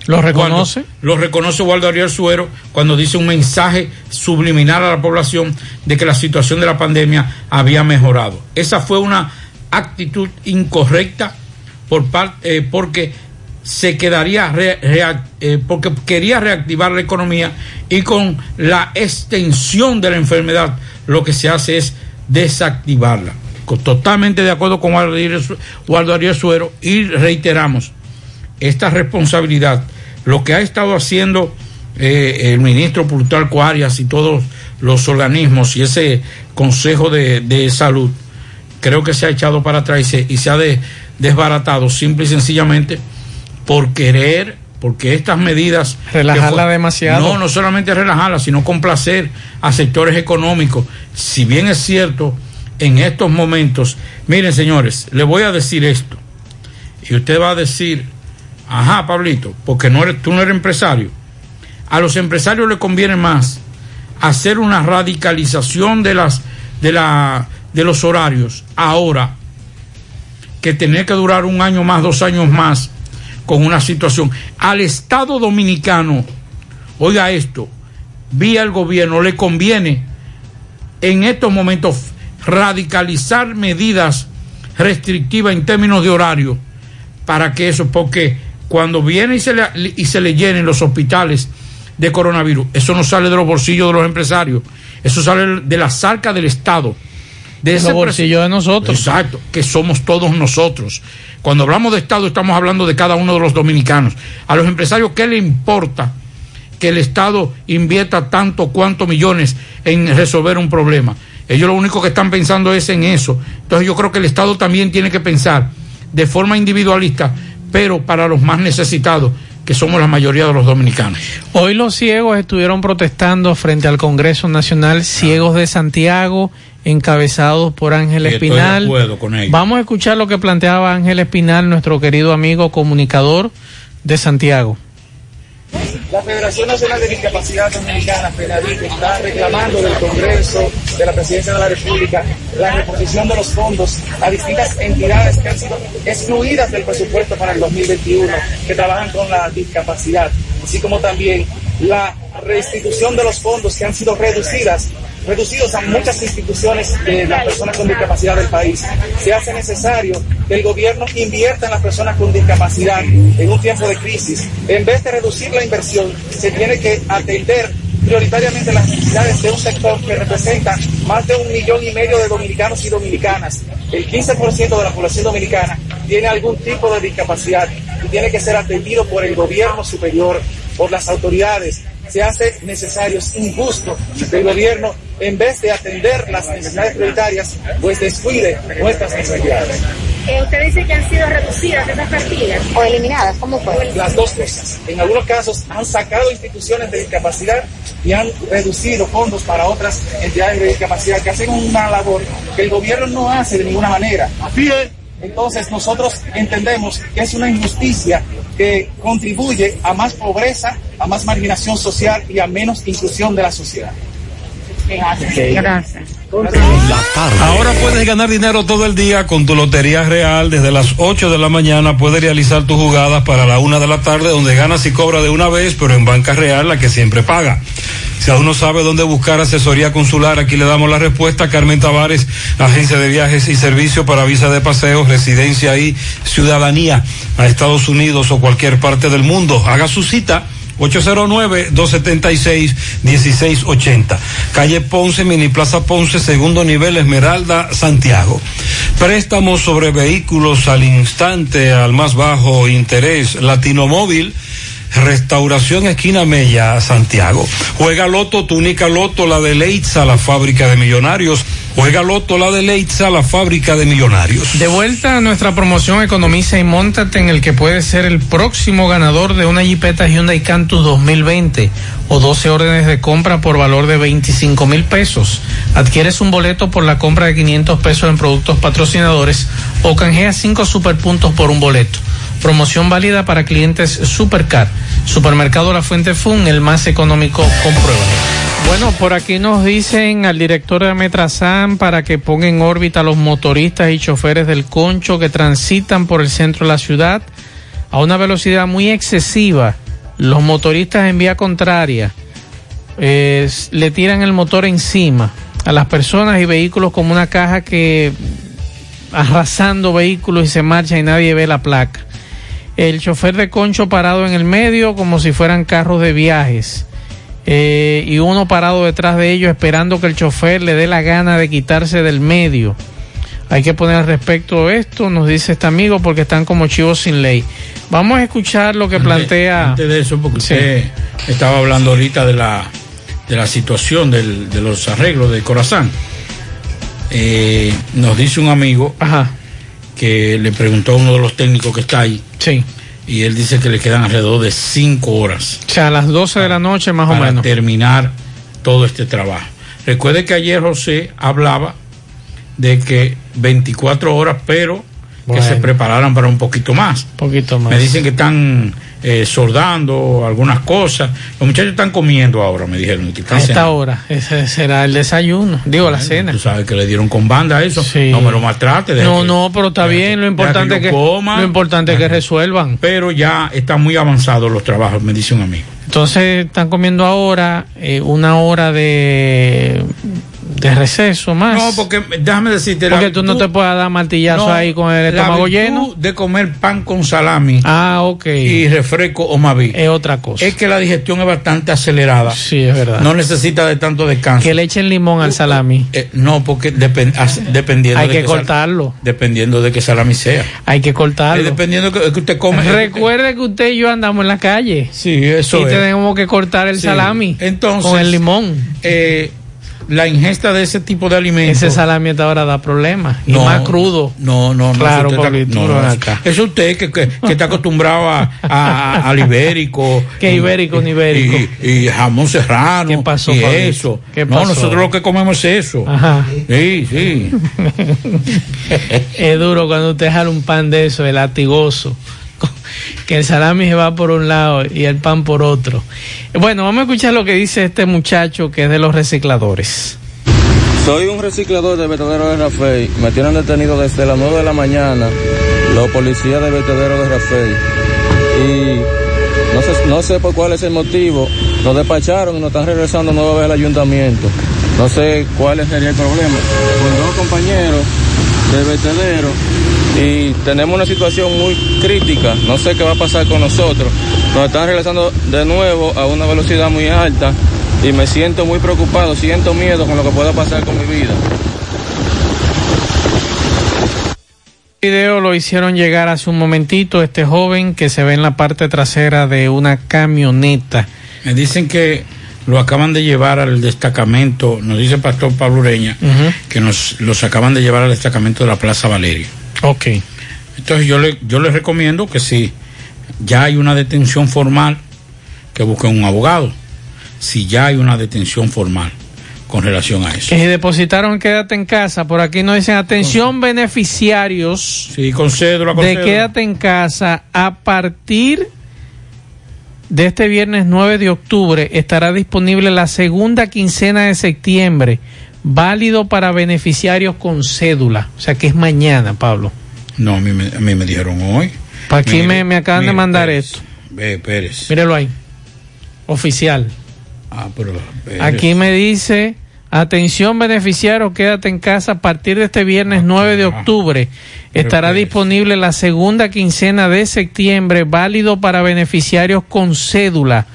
¿Lo reconoce? Cuando- lo reconoce Waldo Ariel Suero cuando dice un mensaje subliminal a la población de que la situación de la pandemia había mejorado. Esa fue una actitud incorrecta por parte, eh, porque se quedaría, re- eh, porque quería reactivar la economía y con la extensión de la enfermedad lo que se hace es desactivarla. Totalmente de acuerdo con Waldo Ariel Suero y reiteramos, esta responsabilidad, lo que ha estado haciendo eh, el ministro Plutarco Arias y todos los organismos y ese Consejo de, de Salud, creo que se ha echado para atrás y se, y se ha de- desbaratado simple y sencillamente por querer, porque estas medidas... Relajarla fue- demasiado. No, no solamente relajarla, sino complacer a sectores económicos. Si bien es cierto, en estos momentos, miren señores, le voy a decir esto, y usted va a decir, ajá, Pablito, porque no eres, tú no eres empresario. A los empresarios les conviene más hacer una radicalización de las de la de los horarios ahora que tener que durar un año más, dos años más con una situación. Al Estado Dominicano, oiga esto, vía el gobierno, le conviene en estos momentos radicalizar medidas restrictivas en términos de horario para que eso, porque cuando viene y se le, y se le llenen los hospitales de coronavirus, eso no sale de los bolsillos de los empresarios, eso sale de la zarca del Estado. De ese bolsillos de nosotros. Exacto, que somos todos nosotros. Cuando hablamos de Estado estamos hablando de cada uno de los dominicanos. A los empresarios, ¿qué le importa que el Estado invierta tanto cuantos millones en resolver un problema? Ellos lo único que están pensando es en eso. Entonces yo creo que el Estado también tiene que pensar de forma individualista, pero para los más necesitados, que somos la mayoría de los dominicanos. Hoy los ciegos estuvieron protestando frente al Congreso Nacional, ciegos de Santiago, encabezados por Ángel Sí, estoy de Espinal. acuerdo con ellos. Vamos a escuchar lo que planteaba Ángel Espinal, nuestro querido amigo comunicador de Santiago. La Federación Nacional de Discapacidad Dominicana, FENADIC, está reclamando del Congreso, de la Presidencia de la República, la reposición de los fondos a distintas entidades que han sido excluidas del presupuesto para el 2021, que trabajan con la discapacidad, así como también la restitución de los fondos que han sido reducidas reducidos a muchas instituciones de las personas con discapacidad del país. Se hace necesario que el gobierno invierta en las personas con discapacidad en un tiempo de crisis. En vez de reducir la inversión, se tiene que atender prioritariamente las necesidades de un sector que representa más de un millón y medio de dominicanos y dominicanas. El 15% de la población dominicana tiene algún tipo de discapacidad y tiene que ser atendido por el gobierno superior, por las autoridades. Se hace necesario, es injusto que el gobierno, en vez de atender las necesidades prioritarias, pues descuide nuestras necesidades. Eh, usted dice que han sido reducidas esas partidas o eliminadas, ¿cómo fue? Las dos cosas. En algunos casos han sacado instituciones de discapacidad y han reducido fondos para otras entidades de discapacidad que hacen una labor que el gobierno no hace de ninguna manera. Entonces nosotros entendemos que es una injusticia que contribuye a más pobreza, a más marginación social y a menos inclusión de la sociedad. Gracias. Ahora puedes ganar dinero todo el día con tu Lotería Real. Desde las 8 de la mañana puedes realizar tus jugadas para la 1 de la tarde, donde ganas y cobras de una vez, pero en Banca Real, la que siempre paga. Si aún no sabe dónde buscar asesoría consular, aquí le damos la respuesta. Carmen Tavares, agencia de viajes y servicio para visa de paseo, residencia y ciudadanía a Estados Unidos o cualquier parte del mundo. Haga su cita. 809-276-1680. Calle Ponce, Mini Plaza Ponce, segundo nivel, Esmeralda, Santiago. Préstamos sobre vehículos al instante, al más bajo interés, Latino Móvil. Restauración Esquina Mella, Santiago. Juega Loto, túnica Loto, la de Leitza, la fábrica de millonarios. Juega Loto, la de Leitza, la fábrica de millonarios. De vuelta a nuestra promoción Economiza y Móntate en el que puedes ser el próximo ganador de una Jeepeta Hyundai Cantus 2020 o 12 órdenes de compra por valor de 25 mil pesos. Adquieres un boleto por la compra de 500 pesos en productos patrocinadores o canjeas 5 superpuntos por un boleto. Promoción válida para clientes Supercar. Supermercado La Fuente Fun, el más económico, compruébalo. Bueno, por aquí nos dicen al director de Metrasan para que ponga en órbita a los motoristas y choferes del concho que transitan por el centro de la ciudad a una velocidad muy excesiva. Los motoristas en vía contraria eh, le tiran el motor encima a las personas y vehículos como una caja que arrasando vehículos y se marcha y nadie ve la placa. El chofer de concho parado en el medio como si fueran carros de viajes. Eh, y uno parado detrás de ellos esperando que el chofer le dé la gana de quitarse del medio. Hay que poner al respecto esto, nos dice este amigo, porque están como chivos sin ley. Vamos a escuchar lo que Antes- plantea. Antes de eso, porque Sí. usted estaba hablando ahorita de la, de la situación del- de los arreglos de Corazán. Eh, nos dice un amigo que le preguntó a uno de los técnicos que está ahí. Sí. Y él dice que le quedan alrededor de cinco horas O sea, a las 12 de la noche más o para menos. terminar todo este trabajo. Recuerde que ayer José hablaba de que 24 horas, pero que se prepararan para un poquito más. poquito más. Me dicen que están eh, soldando algunas cosas. Los muchachos están comiendo ahora, me dijeron. Que están A esta cenando. hora, ese será el desayuno, digo la cena. Tú sabes que le dieron con banda eso. No me lo maltrate. No, que- no, pero está bien, lo importante que, coma. lo importante es que resuelvan. Pero ya están muy avanzados los trabajos, me dice un amigo. Entonces están comiendo ahora eh, una hora de, de receso más. No, porque déjame decirte. la Porque tú no te puedes dar martillazo No, ahí con el la estómago lleno. de comer pan con salami. Ah, ok. Y refresco o maví. Es otra cosa. Es que la digestión es bastante acelerada. Sí, es verdad. No necesita de tanto descanso. Que le echen limón al salami. Eh, no, porque depen- as- dependiendo Hay de que qué sal- cortarlo. dependiendo de qué salami sea. Hay que cortarlo. Eh, dependiendo que, que usted come. Recuerde que usted y yo andamos en la calle. Sí, eso y es. tenemos que cortar el Sí. salami Entonces, con el limón. eh, la ingesta de ese tipo de alimentos. Ese salami ahora da problemas. Y No, más crudo. No, no, no. Claro, Pablito, no, acá. Es usted que, que, que está acostumbrado a, a- al ibérico. ¿Qué ibérico, ni ibérico? Y, y jamón serrano. ¿Qué pasó, y eso. ¿Qué no, nosotros lo que comemos es eso. Ajá. Sí, sí. es duro cuando usted jala un pan de eso, el latigoso. El salami se va por un lado y el pan por otro. Bueno, vamos a escuchar lo que dice este muchacho que es de los recicladores. Soy un reciclador de vertedero de Rafael. Me tienen detenido desde las 9 de la mañana los policías de vertedero de Rafael. Y no sé, no sé por cuál es el motivo. Nos despacharon y nos están regresando nueva vez al ayuntamiento. No sé cuál sería el problema. Con dos compañeros de vertedero y tenemos una situación muy crítica. No sé qué va a pasar con nosotros. Nos están regresando de nuevo a una velocidad muy alta y me siento muy preocupado, siento miedo con lo que pueda pasar con mi vida. El video lo hicieron llegar hace un momentito este joven que se ve en la parte trasera de una camioneta. Me dicen que lo acaban de llevar al destacamento, nos dice el pastor Pablo Ureña, que nos los acaban de llevar al destacamento de la Plaza Valeria. Ok. Entonces yo le, yo les recomiendo que si ya hay una detención formal, que busquen un abogado. Si ya hay una detención formal con relación a eso. Que si depositaron quédate en casa, por aquí nos dicen atención beneficiarios Sí, con cédula, con de cédula. quédate en casa a partir de este viernes 9 de octubre estará disponible la segunda quincena de septiembre, válido para beneficiarios con cédula, o sea que es mañana, Pablo. No, a mí me, a mí me dijeron hoy. Para aquí me, me acaban de mandar Pérez, esto. Ve, Pérez. Mírelo ahí. Oficial. Ah, pero Pérez. Aquí me dice, atención beneficiario, quédate en casa a partir de este viernes 9 de octubre. Estará disponible la segunda quincena de septiembre, válido para beneficiarios con cédula.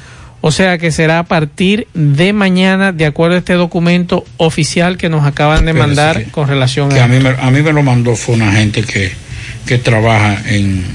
O sea que será a partir de mañana, de acuerdo a este documento oficial que nos acaban de mandar con relación que a... a mí, me, a mí me lo mandó fue una gente que, que trabaja en,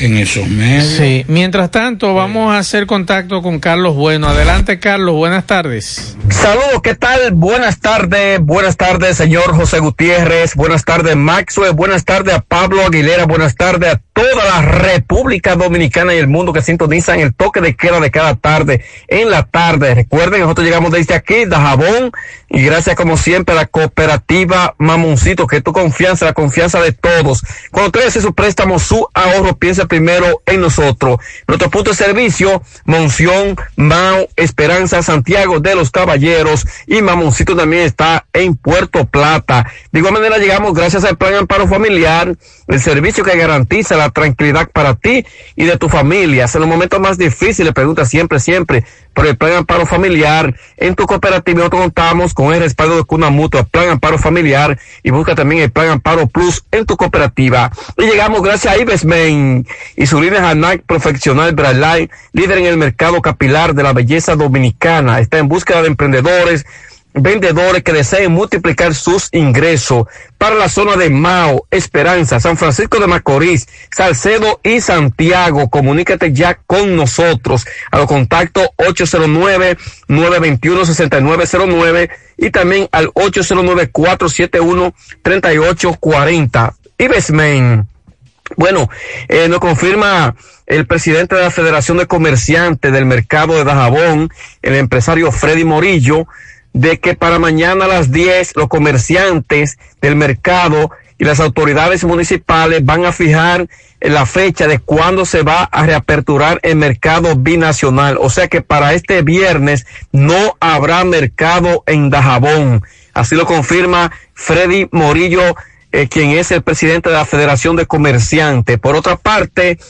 en esos medios. Sí, mientras tanto vamos a hacer contacto con Carlos Bueno. Adelante Carlos, buenas tardes. Saludos, ¿qué tal? Buenas tardes, buenas tardes, señor José Gutiérrez, buenas tardes, Maxwell, buenas tardes a Pablo Aguilera, buenas tardes a toda la República Dominicana y el mundo que sintonizan el toque de queda de cada tarde en la tarde. Recuerden, nosotros llegamos desde aquí, de Jabón, y gracias como siempre a la cooperativa Mamoncito, que es tu confianza, la confianza de todos. Cuando usted hace su préstamo, su ahorro, piensa primero en nosotros. Nuestro punto de servicio, Monción, Mao, Esperanza, Santiago de los Caballeros y Mamoncito también está en Puerto Plata. De igual manera llegamos gracias al Plan Amparo Familiar, el servicio que garantiza la tranquilidad para ti y de tu familia. En los momentos más difíciles, pregunta siempre, siempre por el Plan Amparo Familiar. En tu cooperativa nosotros contamos con el respaldo de Cuna Mutua, Plan Amparo Familiar y busca también el Plan Amparo Plus en tu cooperativa. Y llegamos gracias a Ibesmen y su línea Hanac Profesional Brightline, líder en el mercado capilar de la belleza dominicana. Está en búsqueda de emprendedores vendedores que deseen multiplicar sus ingresos para la zona de Mao, Esperanza, San Francisco de Macorís, Salcedo y Santiago. Comunícate ya con nosotros a los contactos 809-921-6909 y también al 809-471-3840. Ibesmen. Bueno, eh, nos confirma el presidente de la Federación de Comerciantes del Mercado de Dajabón, el empresario Freddy Morillo, de que para mañana a las 10 los comerciantes del mercado y las autoridades municipales van a fijar la fecha de cuándo se va a reaperturar el mercado binacional. O sea que para este viernes no habrá mercado en Dajabón. Así lo confirma Freddy Morillo, eh, quien es el presidente de la Federación de Comerciantes. Por otra parte,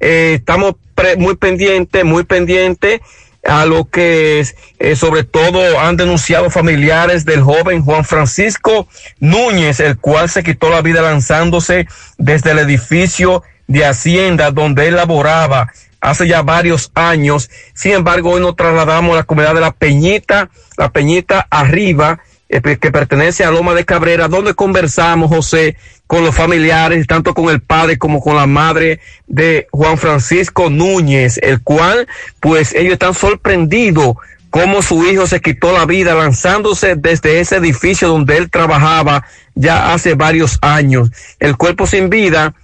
eh, estamos muy pendientes, muy pendientes a lo que eh, sobre todo han denunciado familiares del joven Juan Francisco Núñez, el cual se quitó la vida lanzándose desde el edificio de Hacienda donde él laboraba hace ya varios años. Sin embargo, hoy nos trasladamos a la comunidad de La Peñita, La Peñita arriba, que pertenece a Loma de Cabrera, donde conversamos, José, con los familiares, tanto con el padre como con la madre de Juan Francisco Núñez, el cual, pues ellos están sorprendidos cómo su hijo se quitó la vida lanzándose desde ese edificio donde él trabajaba ya hace varios años. El cuerpo sin vida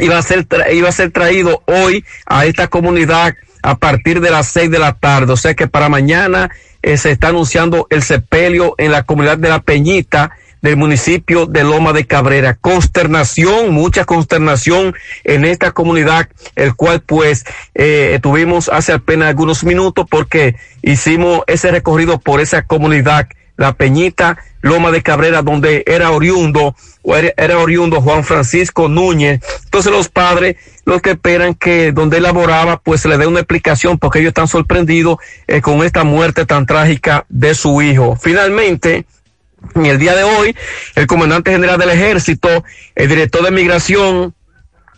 iba a ser, iba a ser traído hoy a esta comunidad a partir de las seis de la tarde. O sea que para mañana eh, se está anunciando el sepelio en la comunidad de La Peñita del municipio de Loma de Cabrera. Consternación, mucha consternación en esta comunidad, el cual pues eh, tuvimos hace apenas algunos minutos porque hicimos ese recorrido por esa comunidad, La Peñita, Loma de Cabrera, donde era oriundo, o era, oriundo Juan Francisco Núñez. Entonces los padres, los que esperan que donde él laboraba, pues se le dé una explicación porque ellos están sorprendidos eh, con esta muerte tan trágica de su hijo. Finalmente, en el día de hoy, el comandante general del ejército, el director de migración,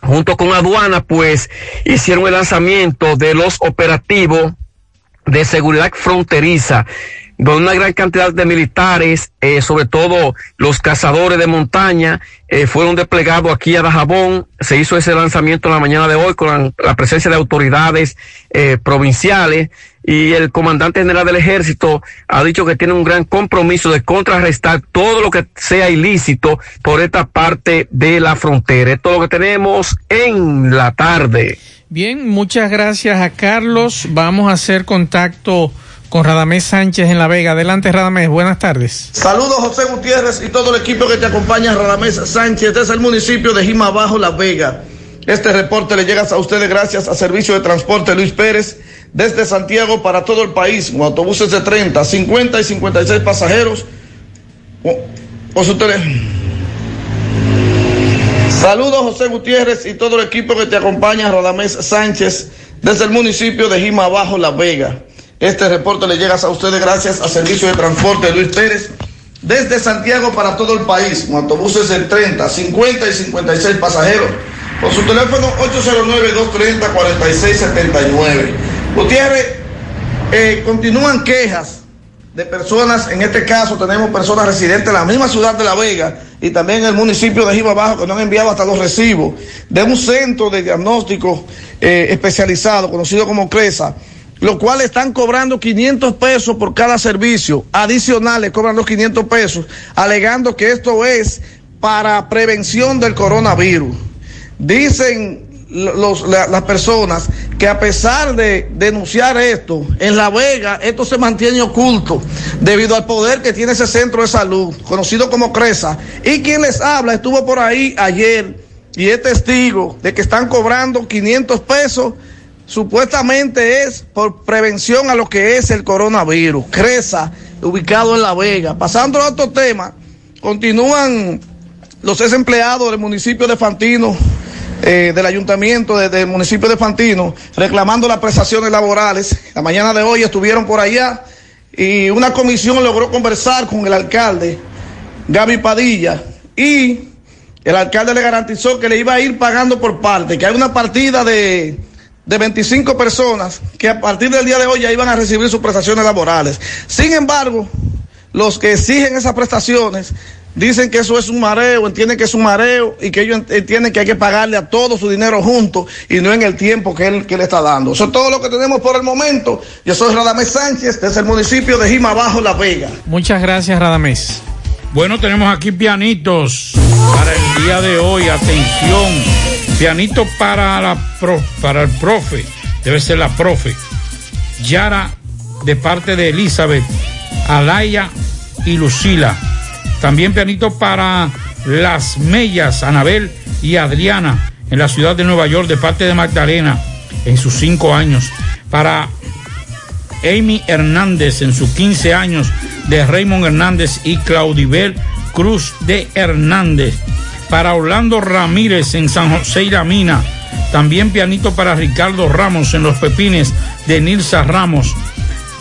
junto con aduana, pues hicieron el lanzamiento de los operativos de seguridad fronteriza donde una gran cantidad de militares, eh, sobre todo los cazadores de montaña, eh, fueron desplegados aquí a Dajabón. Se hizo ese lanzamiento en la mañana de hoy con la, presencia de autoridades eh, provinciales y el comandante general del ejército ha dicho que tiene un gran compromiso de contrarrestar todo lo que sea ilícito por esta parte de la frontera. Esto es lo que tenemos en la tarde. Bien, muchas gracias a Carlos. Vamos a hacer contacto con Radamés Sánchez en La Vega. Adelante, Radamés, buenas tardes. Saludos, José Gutiérrez y todo el equipo que te acompaña, Radamés Sánchez, desde el municipio de Jima Bajo, La Vega. Este reporte le llega a ustedes gracias a Servicio de Transporte Luis Pérez, desde Santiago para todo el país, con autobuses de 30, 50 y 56 pasajeros. O, su teléfono. Saludos, José Gutiérrez y todo el equipo que te acompaña, Radamés Sánchez, desde el municipio de Jima Bajo, La Vega. Este reporte le llega a ustedes gracias a Servicio de Transporte Luis Pérez desde Santiago para todo el país, con autobuses de 30, 50 y 56 pasajeros. Con su teléfono 809-230-4679. Gutiérrez, eh, continúan quejas de personas, en este caso tenemos personas residentes en la misma ciudad de La Vega y también en el municipio de Jiba Bajo que nos han enviado hasta los recibos de un centro de diagnóstico eh, especializado conocido como CRESA lo cual están cobrando 500 pesos por cada servicio. Adicionales cobran los 500 pesos, alegando que esto es para prevención del coronavirus. Dicen los, la- las personas que a pesar de denunciar esto, en La Vega esto se mantiene oculto debido al poder que tiene ese centro de salud, conocido como CRESA. Y quien les habla estuvo por ahí ayer y es testigo de que están cobrando 500 pesos. Supuestamente es por prevención a lo que es el coronavirus. CRESA, ubicado en La Vega. Pasando a otro tema, continúan los ex empleados del municipio de Fantino, eh, del ayuntamiento de- del municipio de Fantino, reclamando las prestaciones laborales. La mañana de hoy estuvieron por allá y una comisión logró conversar con el alcalde, Gaby Padilla, y el alcalde le garantizó que le iba a ir pagando por parte, que hay una partida de, de 25 personas que a partir del día de hoy ya iban a recibir sus prestaciones laborales. Sin embargo, los que exigen esas prestaciones dicen que eso es un mareo, entienden que es un mareo y que ellos ent- entienden que hay que pagarle a todo su dinero junto y no en el tiempo que él que le está dando. Eso es todo lo que tenemos por el momento. Yo soy Radamés Sánchez desde el municipio de Jima Bajo, La Vega. Muchas gracias, Radamés. Bueno, tenemos aquí pianitos para el día de hoy. Atención, pianito para la pro- para el profe, debe ser la profe. Yara de parte de Elizabeth, Alaya y Lucila. También pianito para las Mellas, Anabel y Adriana en la ciudad de Nueva York de parte de Magdalena en sus cinco años. Para Amy Hernández en sus 15 años de Raymond Hernández y Claudibel Cruz de Hernández. Para Orlando Ramírez en San José y la Mina. También pianito para Ricardo Ramos en Los Pepines de Nilsa Ramos.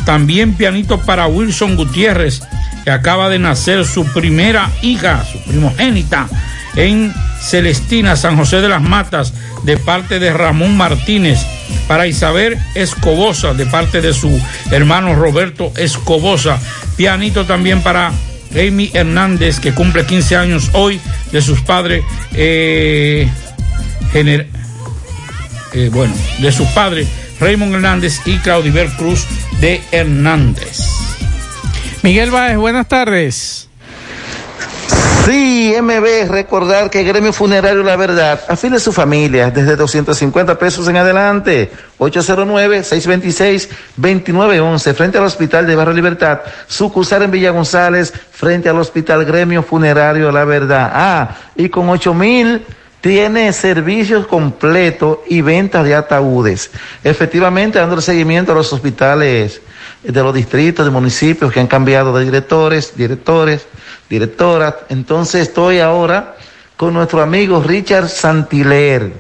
También pianito para Wilson Gutiérrez, que acaba de nacer su primera hija, su primogénita, en Celestina, San José de las Matas, de parte de Ramón Martínez. Para Isabel Escobosa, de parte de su hermano Roberto Escobosa. Pianito también para Amy Hernández, que cumple 15 años hoy, de sus padres. eh, eh, bueno, de sus padres Raymond Hernández y Claudiver Cruz de Hernández. Miguel Báez, buenas tardes. Sí, MB, recordar que Gremio Funerario La Verdad afile a su familia desde 250 pesos en adelante. 809-626-2911, frente al Hospital de Barrio Libertad, sucursal en Villa González, frente al Hospital Gremio Funerario La Verdad. Ah, y con 8 mil tiene servicios completos y ventas de ataúdes. Efectivamente, dando seguimiento a los hospitales de los distritos, de municipios que han cambiado de directores, directores, directoras. Entonces estoy ahora con nuestro amigo Richard Santiler,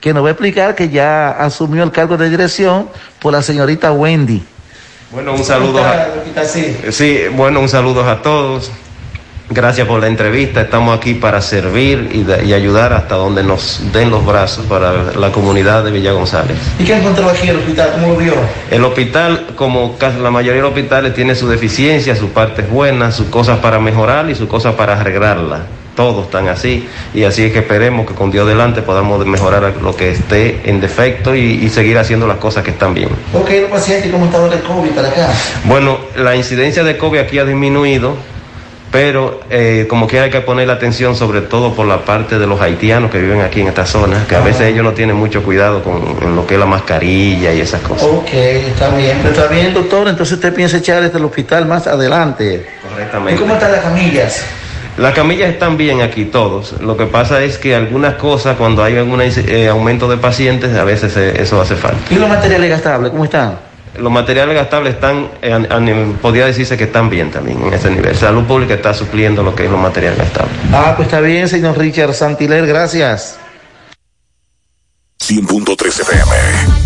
que nos va a explicar que ya asumió el cargo de dirección por la señorita Wendy. Bueno, un saludo a, Sí. sí, bueno, un saludo a todos. Gracias por la entrevista. Estamos aquí para servir y, de- y ayudar hasta donde nos den los brazos para la comunidad de Villa González. ¿Y qué encontró aquí el hospital? ¿Cómo lo vio? El hospital, como casi la mayoría de los hospitales, tiene su deficiencia, sus partes buenas, sus cosas para mejorar y sus cosas para arreglarla. Todos están así y así es que esperemos que con Dios delante podamos mejorar lo que esté en defecto y, y seguir haciendo las cosas que están bien. Ok, los pacientes, ¿cómo está el COVID para acá? Bueno, la incidencia de COVID aquí ha disminuido, pero eh, como quiera hay que poner la atención sobre todo por la parte de los haitianos que viven aquí en esta zona, que a veces ellos no tienen mucho cuidado con en lo que es la mascarilla y esas cosas. Ok, está bien. Está bien, doctor. Entonces usted piensa echar este el hospital más adelante. ¿Y Correctamente. cómo están las camillas? Las camillas están bien aquí todos. Lo que pasa es que algunas cosas, cuando hay algún eh, aumento de pacientes, a veces eh, eso hace falta. ¿Y los materiales gastables, cómo están? Los materiales gastables están, eh, a- a nivel- podría decirse que están bien también en ese nivel. Salud Pública está supliendo lo que es los materiales gastables. Ah, pues está bien, señor Richard Santiler, gracias. 100.3 FM.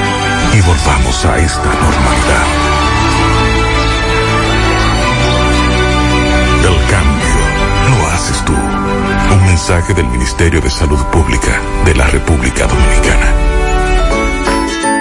y volvamos a esta normalidad. El cambio lo haces tú. Un mensaje del Ministerio de Salud Pública de la República Dominicana.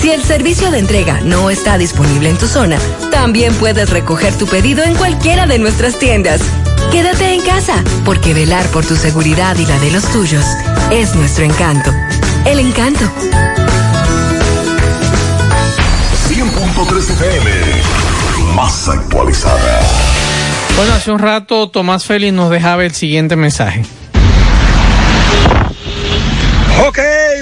Si el servicio de entrega no está disponible en tu zona, también puedes recoger tu pedido en cualquiera de nuestras tiendas. Quédate en casa, porque velar por tu seguridad y la de los tuyos es nuestro encanto. El encanto. 100.3 FM, más actualizada. Bueno, hace un rato Tomás Félix nos dejaba el siguiente mensaje. Ok,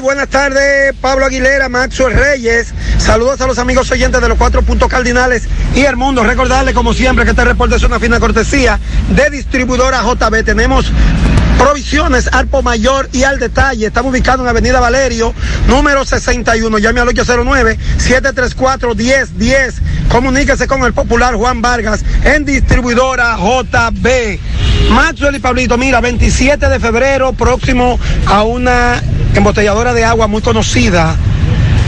buenas tardes, Pablo Aguilera, Maxwell Reyes. Saludos a los amigos oyentes de los cuatro puntos cardinales y el mundo. Recordarle, como siempre, que este reporte es una fina cortesía de distribuidora JB. Tenemos provisiones al por mayor y al detalle. Estamos ubicados en Avenida Valerio, número 61. Llame al 809-734-1010. Comuníquese con el popular Juan Vargas en distribuidora JB. Maxwell y Pablito, mira, 27 de febrero, próximo a una embotelladora de agua muy conocida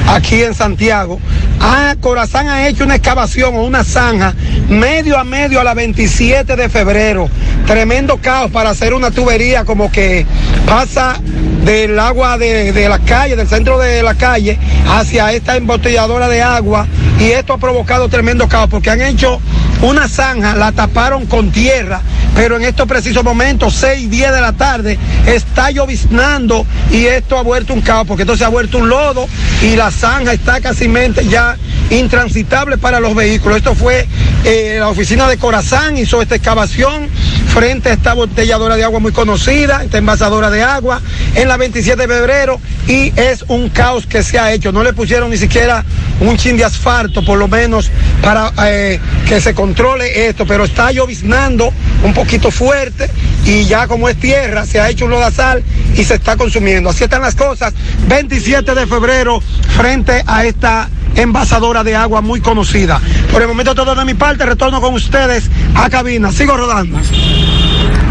aquí en Santiago. Ah, Corazán ha hecho una excavación o una zanja medio a medio a la 27 de febrero. Tremendo caos para hacer una tubería como que pasa del agua de, de la calle, del centro de la calle, hacia esta embotelladora de agua. Y esto ha provocado tremendo caos porque han hecho una zanja, la taparon con tierra, pero en estos precisos momentos, 6 y 10 de la tarde, está lloviznando y esto ha vuelto un caos, porque entonces ha vuelto un lodo y la zanja está casi ya intransitable para los vehículos. Esto fue eh, la oficina de Corazán, hizo esta excavación frente a esta botelladora de agua muy conocida, esta envasadora de agua, en la 27 de febrero y es un caos que se ha hecho. No le pusieron ni siquiera un chin de asfalto, por lo menos, para eh, que se controle esto, pero está lloviznando un poquito fuerte y ya como es tierra, se ha hecho un lodazal y se está consumiendo. Así están las cosas. 27 de febrero frente a esta envasadora de agua muy conocida. Por el momento todo de mi parte, retorno con ustedes a cabina. Sigo rodando.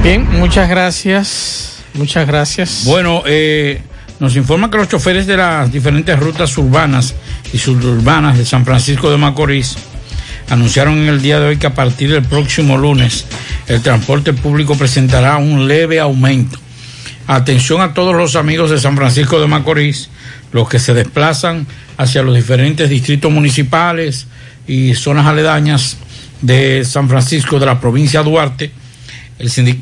Bien, muchas gracias. Muchas gracias. Bueno, eh, nos informa que los choferes de las diferentes rutas urbanas y suburbanas de San Francisco de Macorís anunciaron en el día de hoy que a partir del próximo lunes el transporte público presentará un leve aumento. Atención a todos los amigos de San Francisco de Macorís, los que se desplazan hacia los diferentes distritos municipales y zonas aledañas de San Francisco de la provincia de Duarte. El, sindic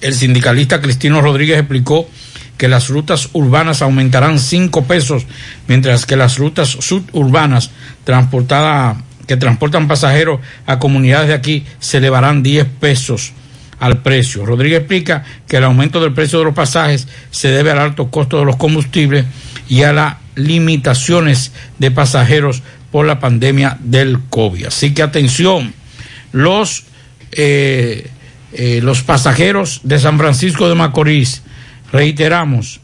el sindicalista Cristino Rodríguez explicó que las rutas urbanas aumentarán 5 pesos, mientras que las rutas suburbanas transportadas que transportan pasajeros a comunidades de aquí se elevarán 10 pesos. al precio. Rodríguez explica que el aumento del precio de los pasajes se debe al alto costo de los combustibles y a las limitaciones de pasajeros por la pandemia del COVID. Así que atención, los, eh, eh, los pasajeros de San Francisco de Macorís, reiteramos,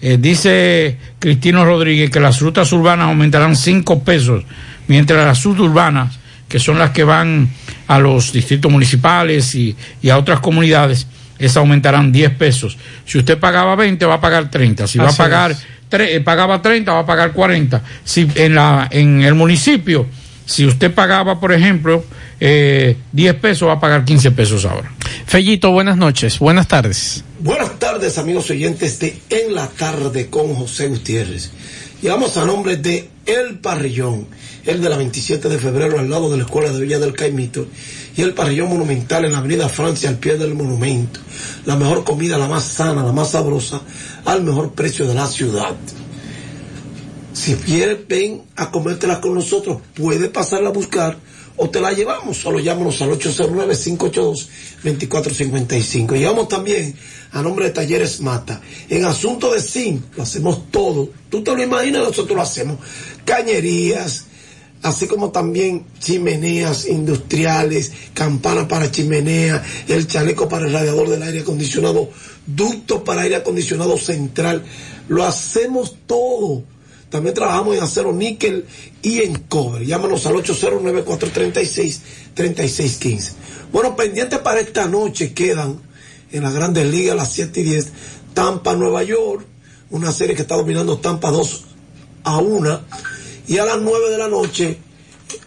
eh, dice Cristino Rodríguez que las rutas urbanas aumentarán 5 pesos, mientras las suburbanas, que son las que van a los distritos municipales y, y a otras comunidades, esas aumentarán 10 pesos. Si usted pagaba 20, va a pagar 30. Si va a pagar, es. Tre- eh, pagaba 30, va a pagar 40. Si en, la, en el municipio, si usted pagaba, por ejemplo, eh, 10 pesos, va a pagar 15 pesos ahora. Fellito, buenas noches, buenas tardes. Buenas tardes, amigos oyentes de En la Tarde con José Gutiérrez. Llegamos a nombre de El Parrillón, el de la 27 de febrero al lado de la Escuela de Villa del Caimito, y el Parrillón Monumental en la Avenida Francia al pie del monumento. La mejor comida, la más sana, la más sabrosa, al mejor precio de la ciudad. Si quieres, ven a comértela con nosotros. Puede pasarla a buscar o te la llevamos. Solo llámanos al 809-582-2455. Llegamos también a nombre de Talleres Mata. En asunto de zinc, lo hacemos todo. Tú te lo imaginas, nosotros lo hacemos. Cañerías, así como también chimeneas industriales, campana para chimenea, el chaleco para el radiador del aire acondicionado, ductos para aire acondicionado central. Lo hacemos todo. También trabajamos en acero níquel y en cobre. Llámanos al 809-436-3615. Bueno, pendientes para esta noche quedan en las grandes ligas las 7 y 10. Tampa, Nueva York, una serie que está dominando Tampa 2 a 1. Y a las 9 de la noche,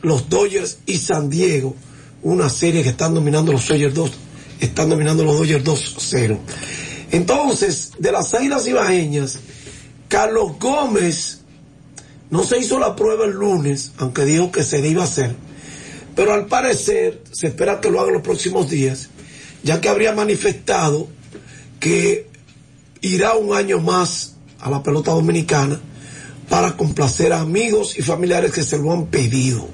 los Dodgers y San Diego, una serie que están dominando los Dodgers 2, están dominando los Dodgers 2-0. Entonces, de las Águilas Ibajeñas, Carlos Gómez no se hizo la prueba el lunes, aunque dijo que se iba a hacer. Pero al parecer se espera que lo haga los próximos días, ya que habría manifestado que irá un año más a la pelota dominicana para complacer a amigos y familiares que se lo han pedido.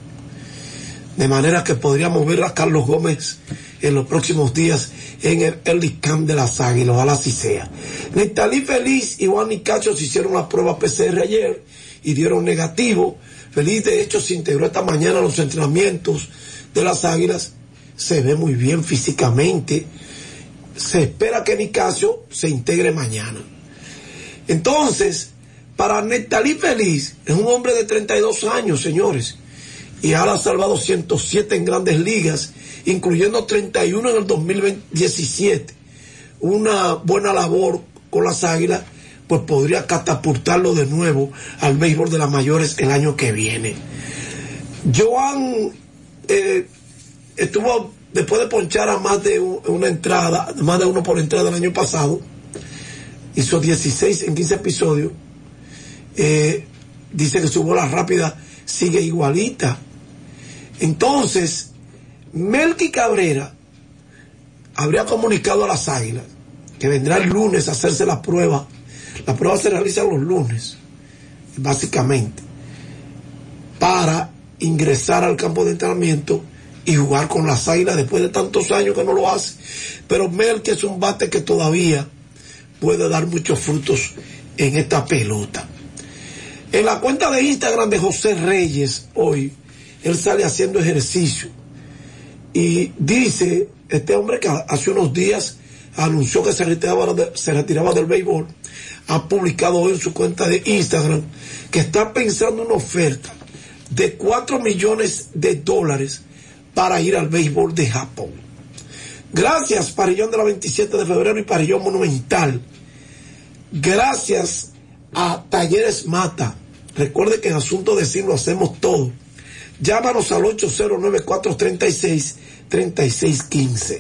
De manera que podríamos ver a Carlos Gómez en los próximos días en el Early Camp de las Águilas, ojalá así sea. Nestalí Feliz y Juan Nicacho se hicieron la prueba PCR ayer y dieron negativo. Feliz de hecho se integró esta mañana a los entrenamientos de las Águilas. Se ve muy bien físicamente. Se espera que Nicasio se integre mañana. Entonces, para Nestalí Feliz, es un hombre de 32 años, señores, y ahora ha salvado 107 en grandes ligas, incluyendo 31 en el 2017. Una buena labor con las Águilas, pues podría catapultarlo de nuevo al béisbol de las mayores el año que viene. Joan eh, estuvo, después de ponchar a más de un- una entrada, más de uno por entrada el año pasado, hizo 16 en 15 episodios. Eh, dice que su bola rápida sigue igualita. Entonces, Melky Cabrera habría comunicado a las águilas que vendrá el lunes a hacerse la prueba. La prueba se realiza los lunes, básicamente, para ingresar al campo de entrenamiento y jugar con las águilas después de tantos años que no lo hace. Pero Melky es un bate que todavía puede dar muchos frutos en esta pelota. En la cuenta de Instagram de José Reyes hoy, él sale haciendo ejercicio y dice, este hombre que hace unos días anunció que se retiraba, del béisbol, ha publicado hoy en su cuenta de Instagram que está pensando una oferta de 4 millones de dólares para ir al béisbol de Japón. Gracias, Parillón de la 27 de febrero y Parillón Monumental. Gracias a Talleres Mata. Recuerde que en asunto de lo hacemos todo. Llámanos al 809-436-3615.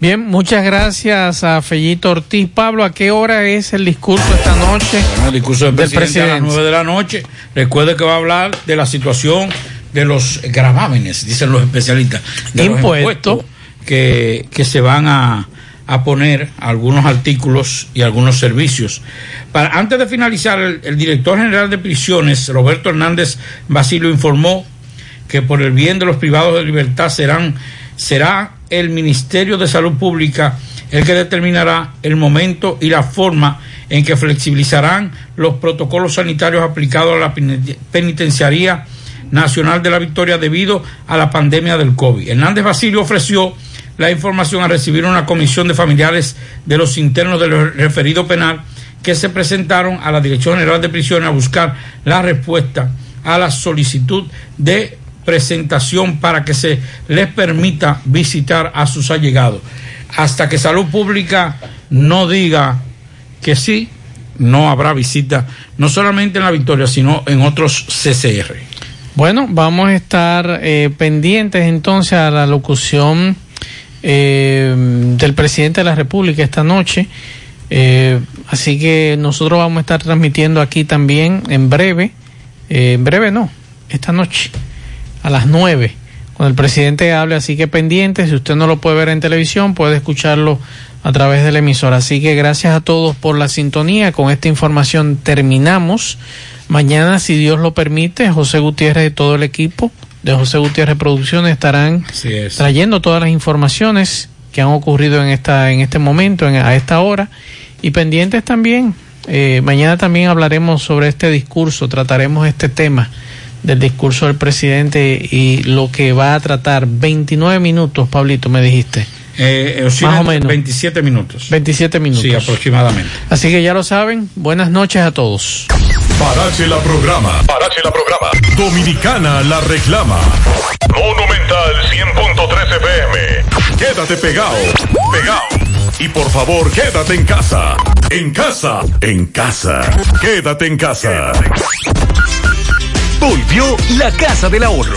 Bien, muchas gracias a Fellito Ortiz. Pablo, ¿a qué hora es el discurso esta noche? el discurso del, del presidente, a las presidente? 9 de la noche. Recuerde que va a hablar de la situación de los gravámenes, dicen los especialistas. De los Impuesto. impuestos que, que se van a, a poner algunos artículos y algunos servicios. Para, antes de finalizar, el, director general de prisiones, Roberto Hernández Basilio, informó que por el bien de los privados de libertad será el Ministerio de Salud Pública el que determinará el momento y la forma en que flexibilizarán los protocolos sanitarios aplicados a la Penitenciaría Nacional de la Victoria debido a la pandemia del COVID. Hernández Basilio ofreció la información a recibir una comisión de familiares de los internos del referido penal que se presentaron a la Dirección General de Prisiones a buscar la respuesta a la solicitud de presentación para que se les permita visitar a sus allegados. Hasta que Salud Pública no diga que sí, no habrá visita, no solamente en la Victoria, sino en otros CCR. Bueno, vamos a estar eh, pendientes entonces a la locución eh, del presidente de la República esta noche. Eh, así que nosotros vamos a estar transmitiendo aquí también en breve, eh, en breve no, esta noche, a las nueve, cuando el presidente hable. Así que pendiente, si usted no lo puede ver en televisión, puede escucharlo a través de la emisora. Así que gracias a todos por la sintonía. Con esta información terminamos. Mañana, si Dios lo permite, José Gutiérrez y todo el equipo de José Gutiérrez Producciones estarán es. trayendo todas las informaciones que han ocurrido en esta en este momento, en, a esta hora y pendientes también. Eh, mañana también hablaremos sobre este discurso, trataremos este tema del discurso del presidente y lo que va a tratar 29 minutos, Pablito, me dijiste. Eh, oscila Más o menos. 27 minutos. 27 minutos. Sí, aproximadamente. Así que ya lo saben, buenas noches a todos. Parache la programa. Parache la programa. Dominicana la reclama. Monumental 100.13 FM. Quédate pegado. Pegado. Y por favor, quédate en casa. En casa. En casa. Quédate en casa. Volvió la Casa del Ahorro.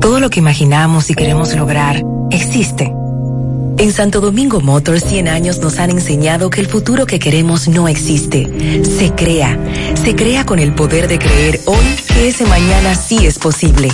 Todo lo que imaginamos y queremos lograr existe. En Santo Domingo Motors 100 años nos han enseñado que el futuro que queremos no existe. Se crea. Se crea con el poder de creer hoy que ese mañana sí es posible.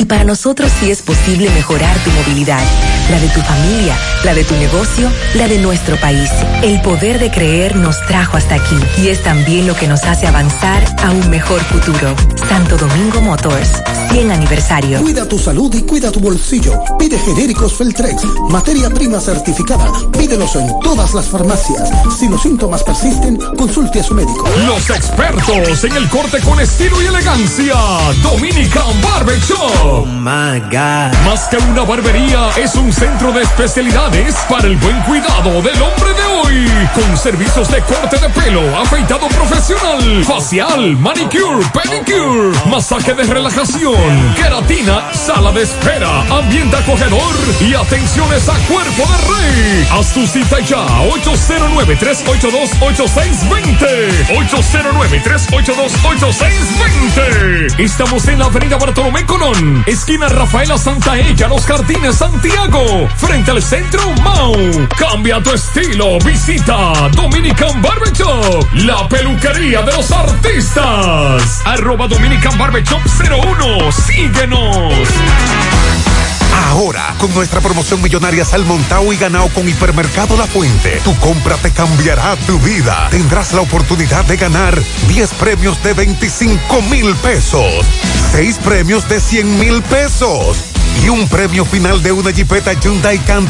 Y para nosotros sí es posible mejorar tu movilidad, la de tu familia, la de tu negocio, la de nuestro país. El poder de creer nos trajo hasta aquí y es también lo que nos hace avanzar a un mejor futuro. Santo Domingo Motors, 100 aniversario. Cuida tu salud y cuida tu bolsillo. Pide genéricos Feltrex, materia prima certificada. Pídelos en todas las farmacias. Si los síntomas persisten, consulte a su médico. Los expertos en el corte con estilo y elegancia. Dominican Barber Shop. Oh my God. Más que una barbería, es un centro de especialidades para el buen cuidado del hombre de hoy. Con servicios de corte de pelo, afeitado profesional, facial, manicure, pedicure, masaje de relajación, queratina, sala de espera, ambiente acogedor y atenciones a cuerpo de rey. Haz tu cita ya, 809-382-8620. 809-382-8620. Estamos en la avenida Bartolomé Colón, esquina Rafaela Santaella, Los Jardines, Santiago, frente al centro Mau. Cambia tu estilo, visita Dominican Barber Shop, la peluquería de los artistas. Arroba Dominican Barber Shop 01, síguenos. Ahora, con nuestra promoción millonaria Salmontao y Ganao con Hipermercado La Fuente, tu compra te cambiará tu vida. Tendrás la oportunidad de ganar 10 premios de 25 mil pesos, 6 premios de 100 mil pesos y un premio final de una Jeepeta Hyundai Canto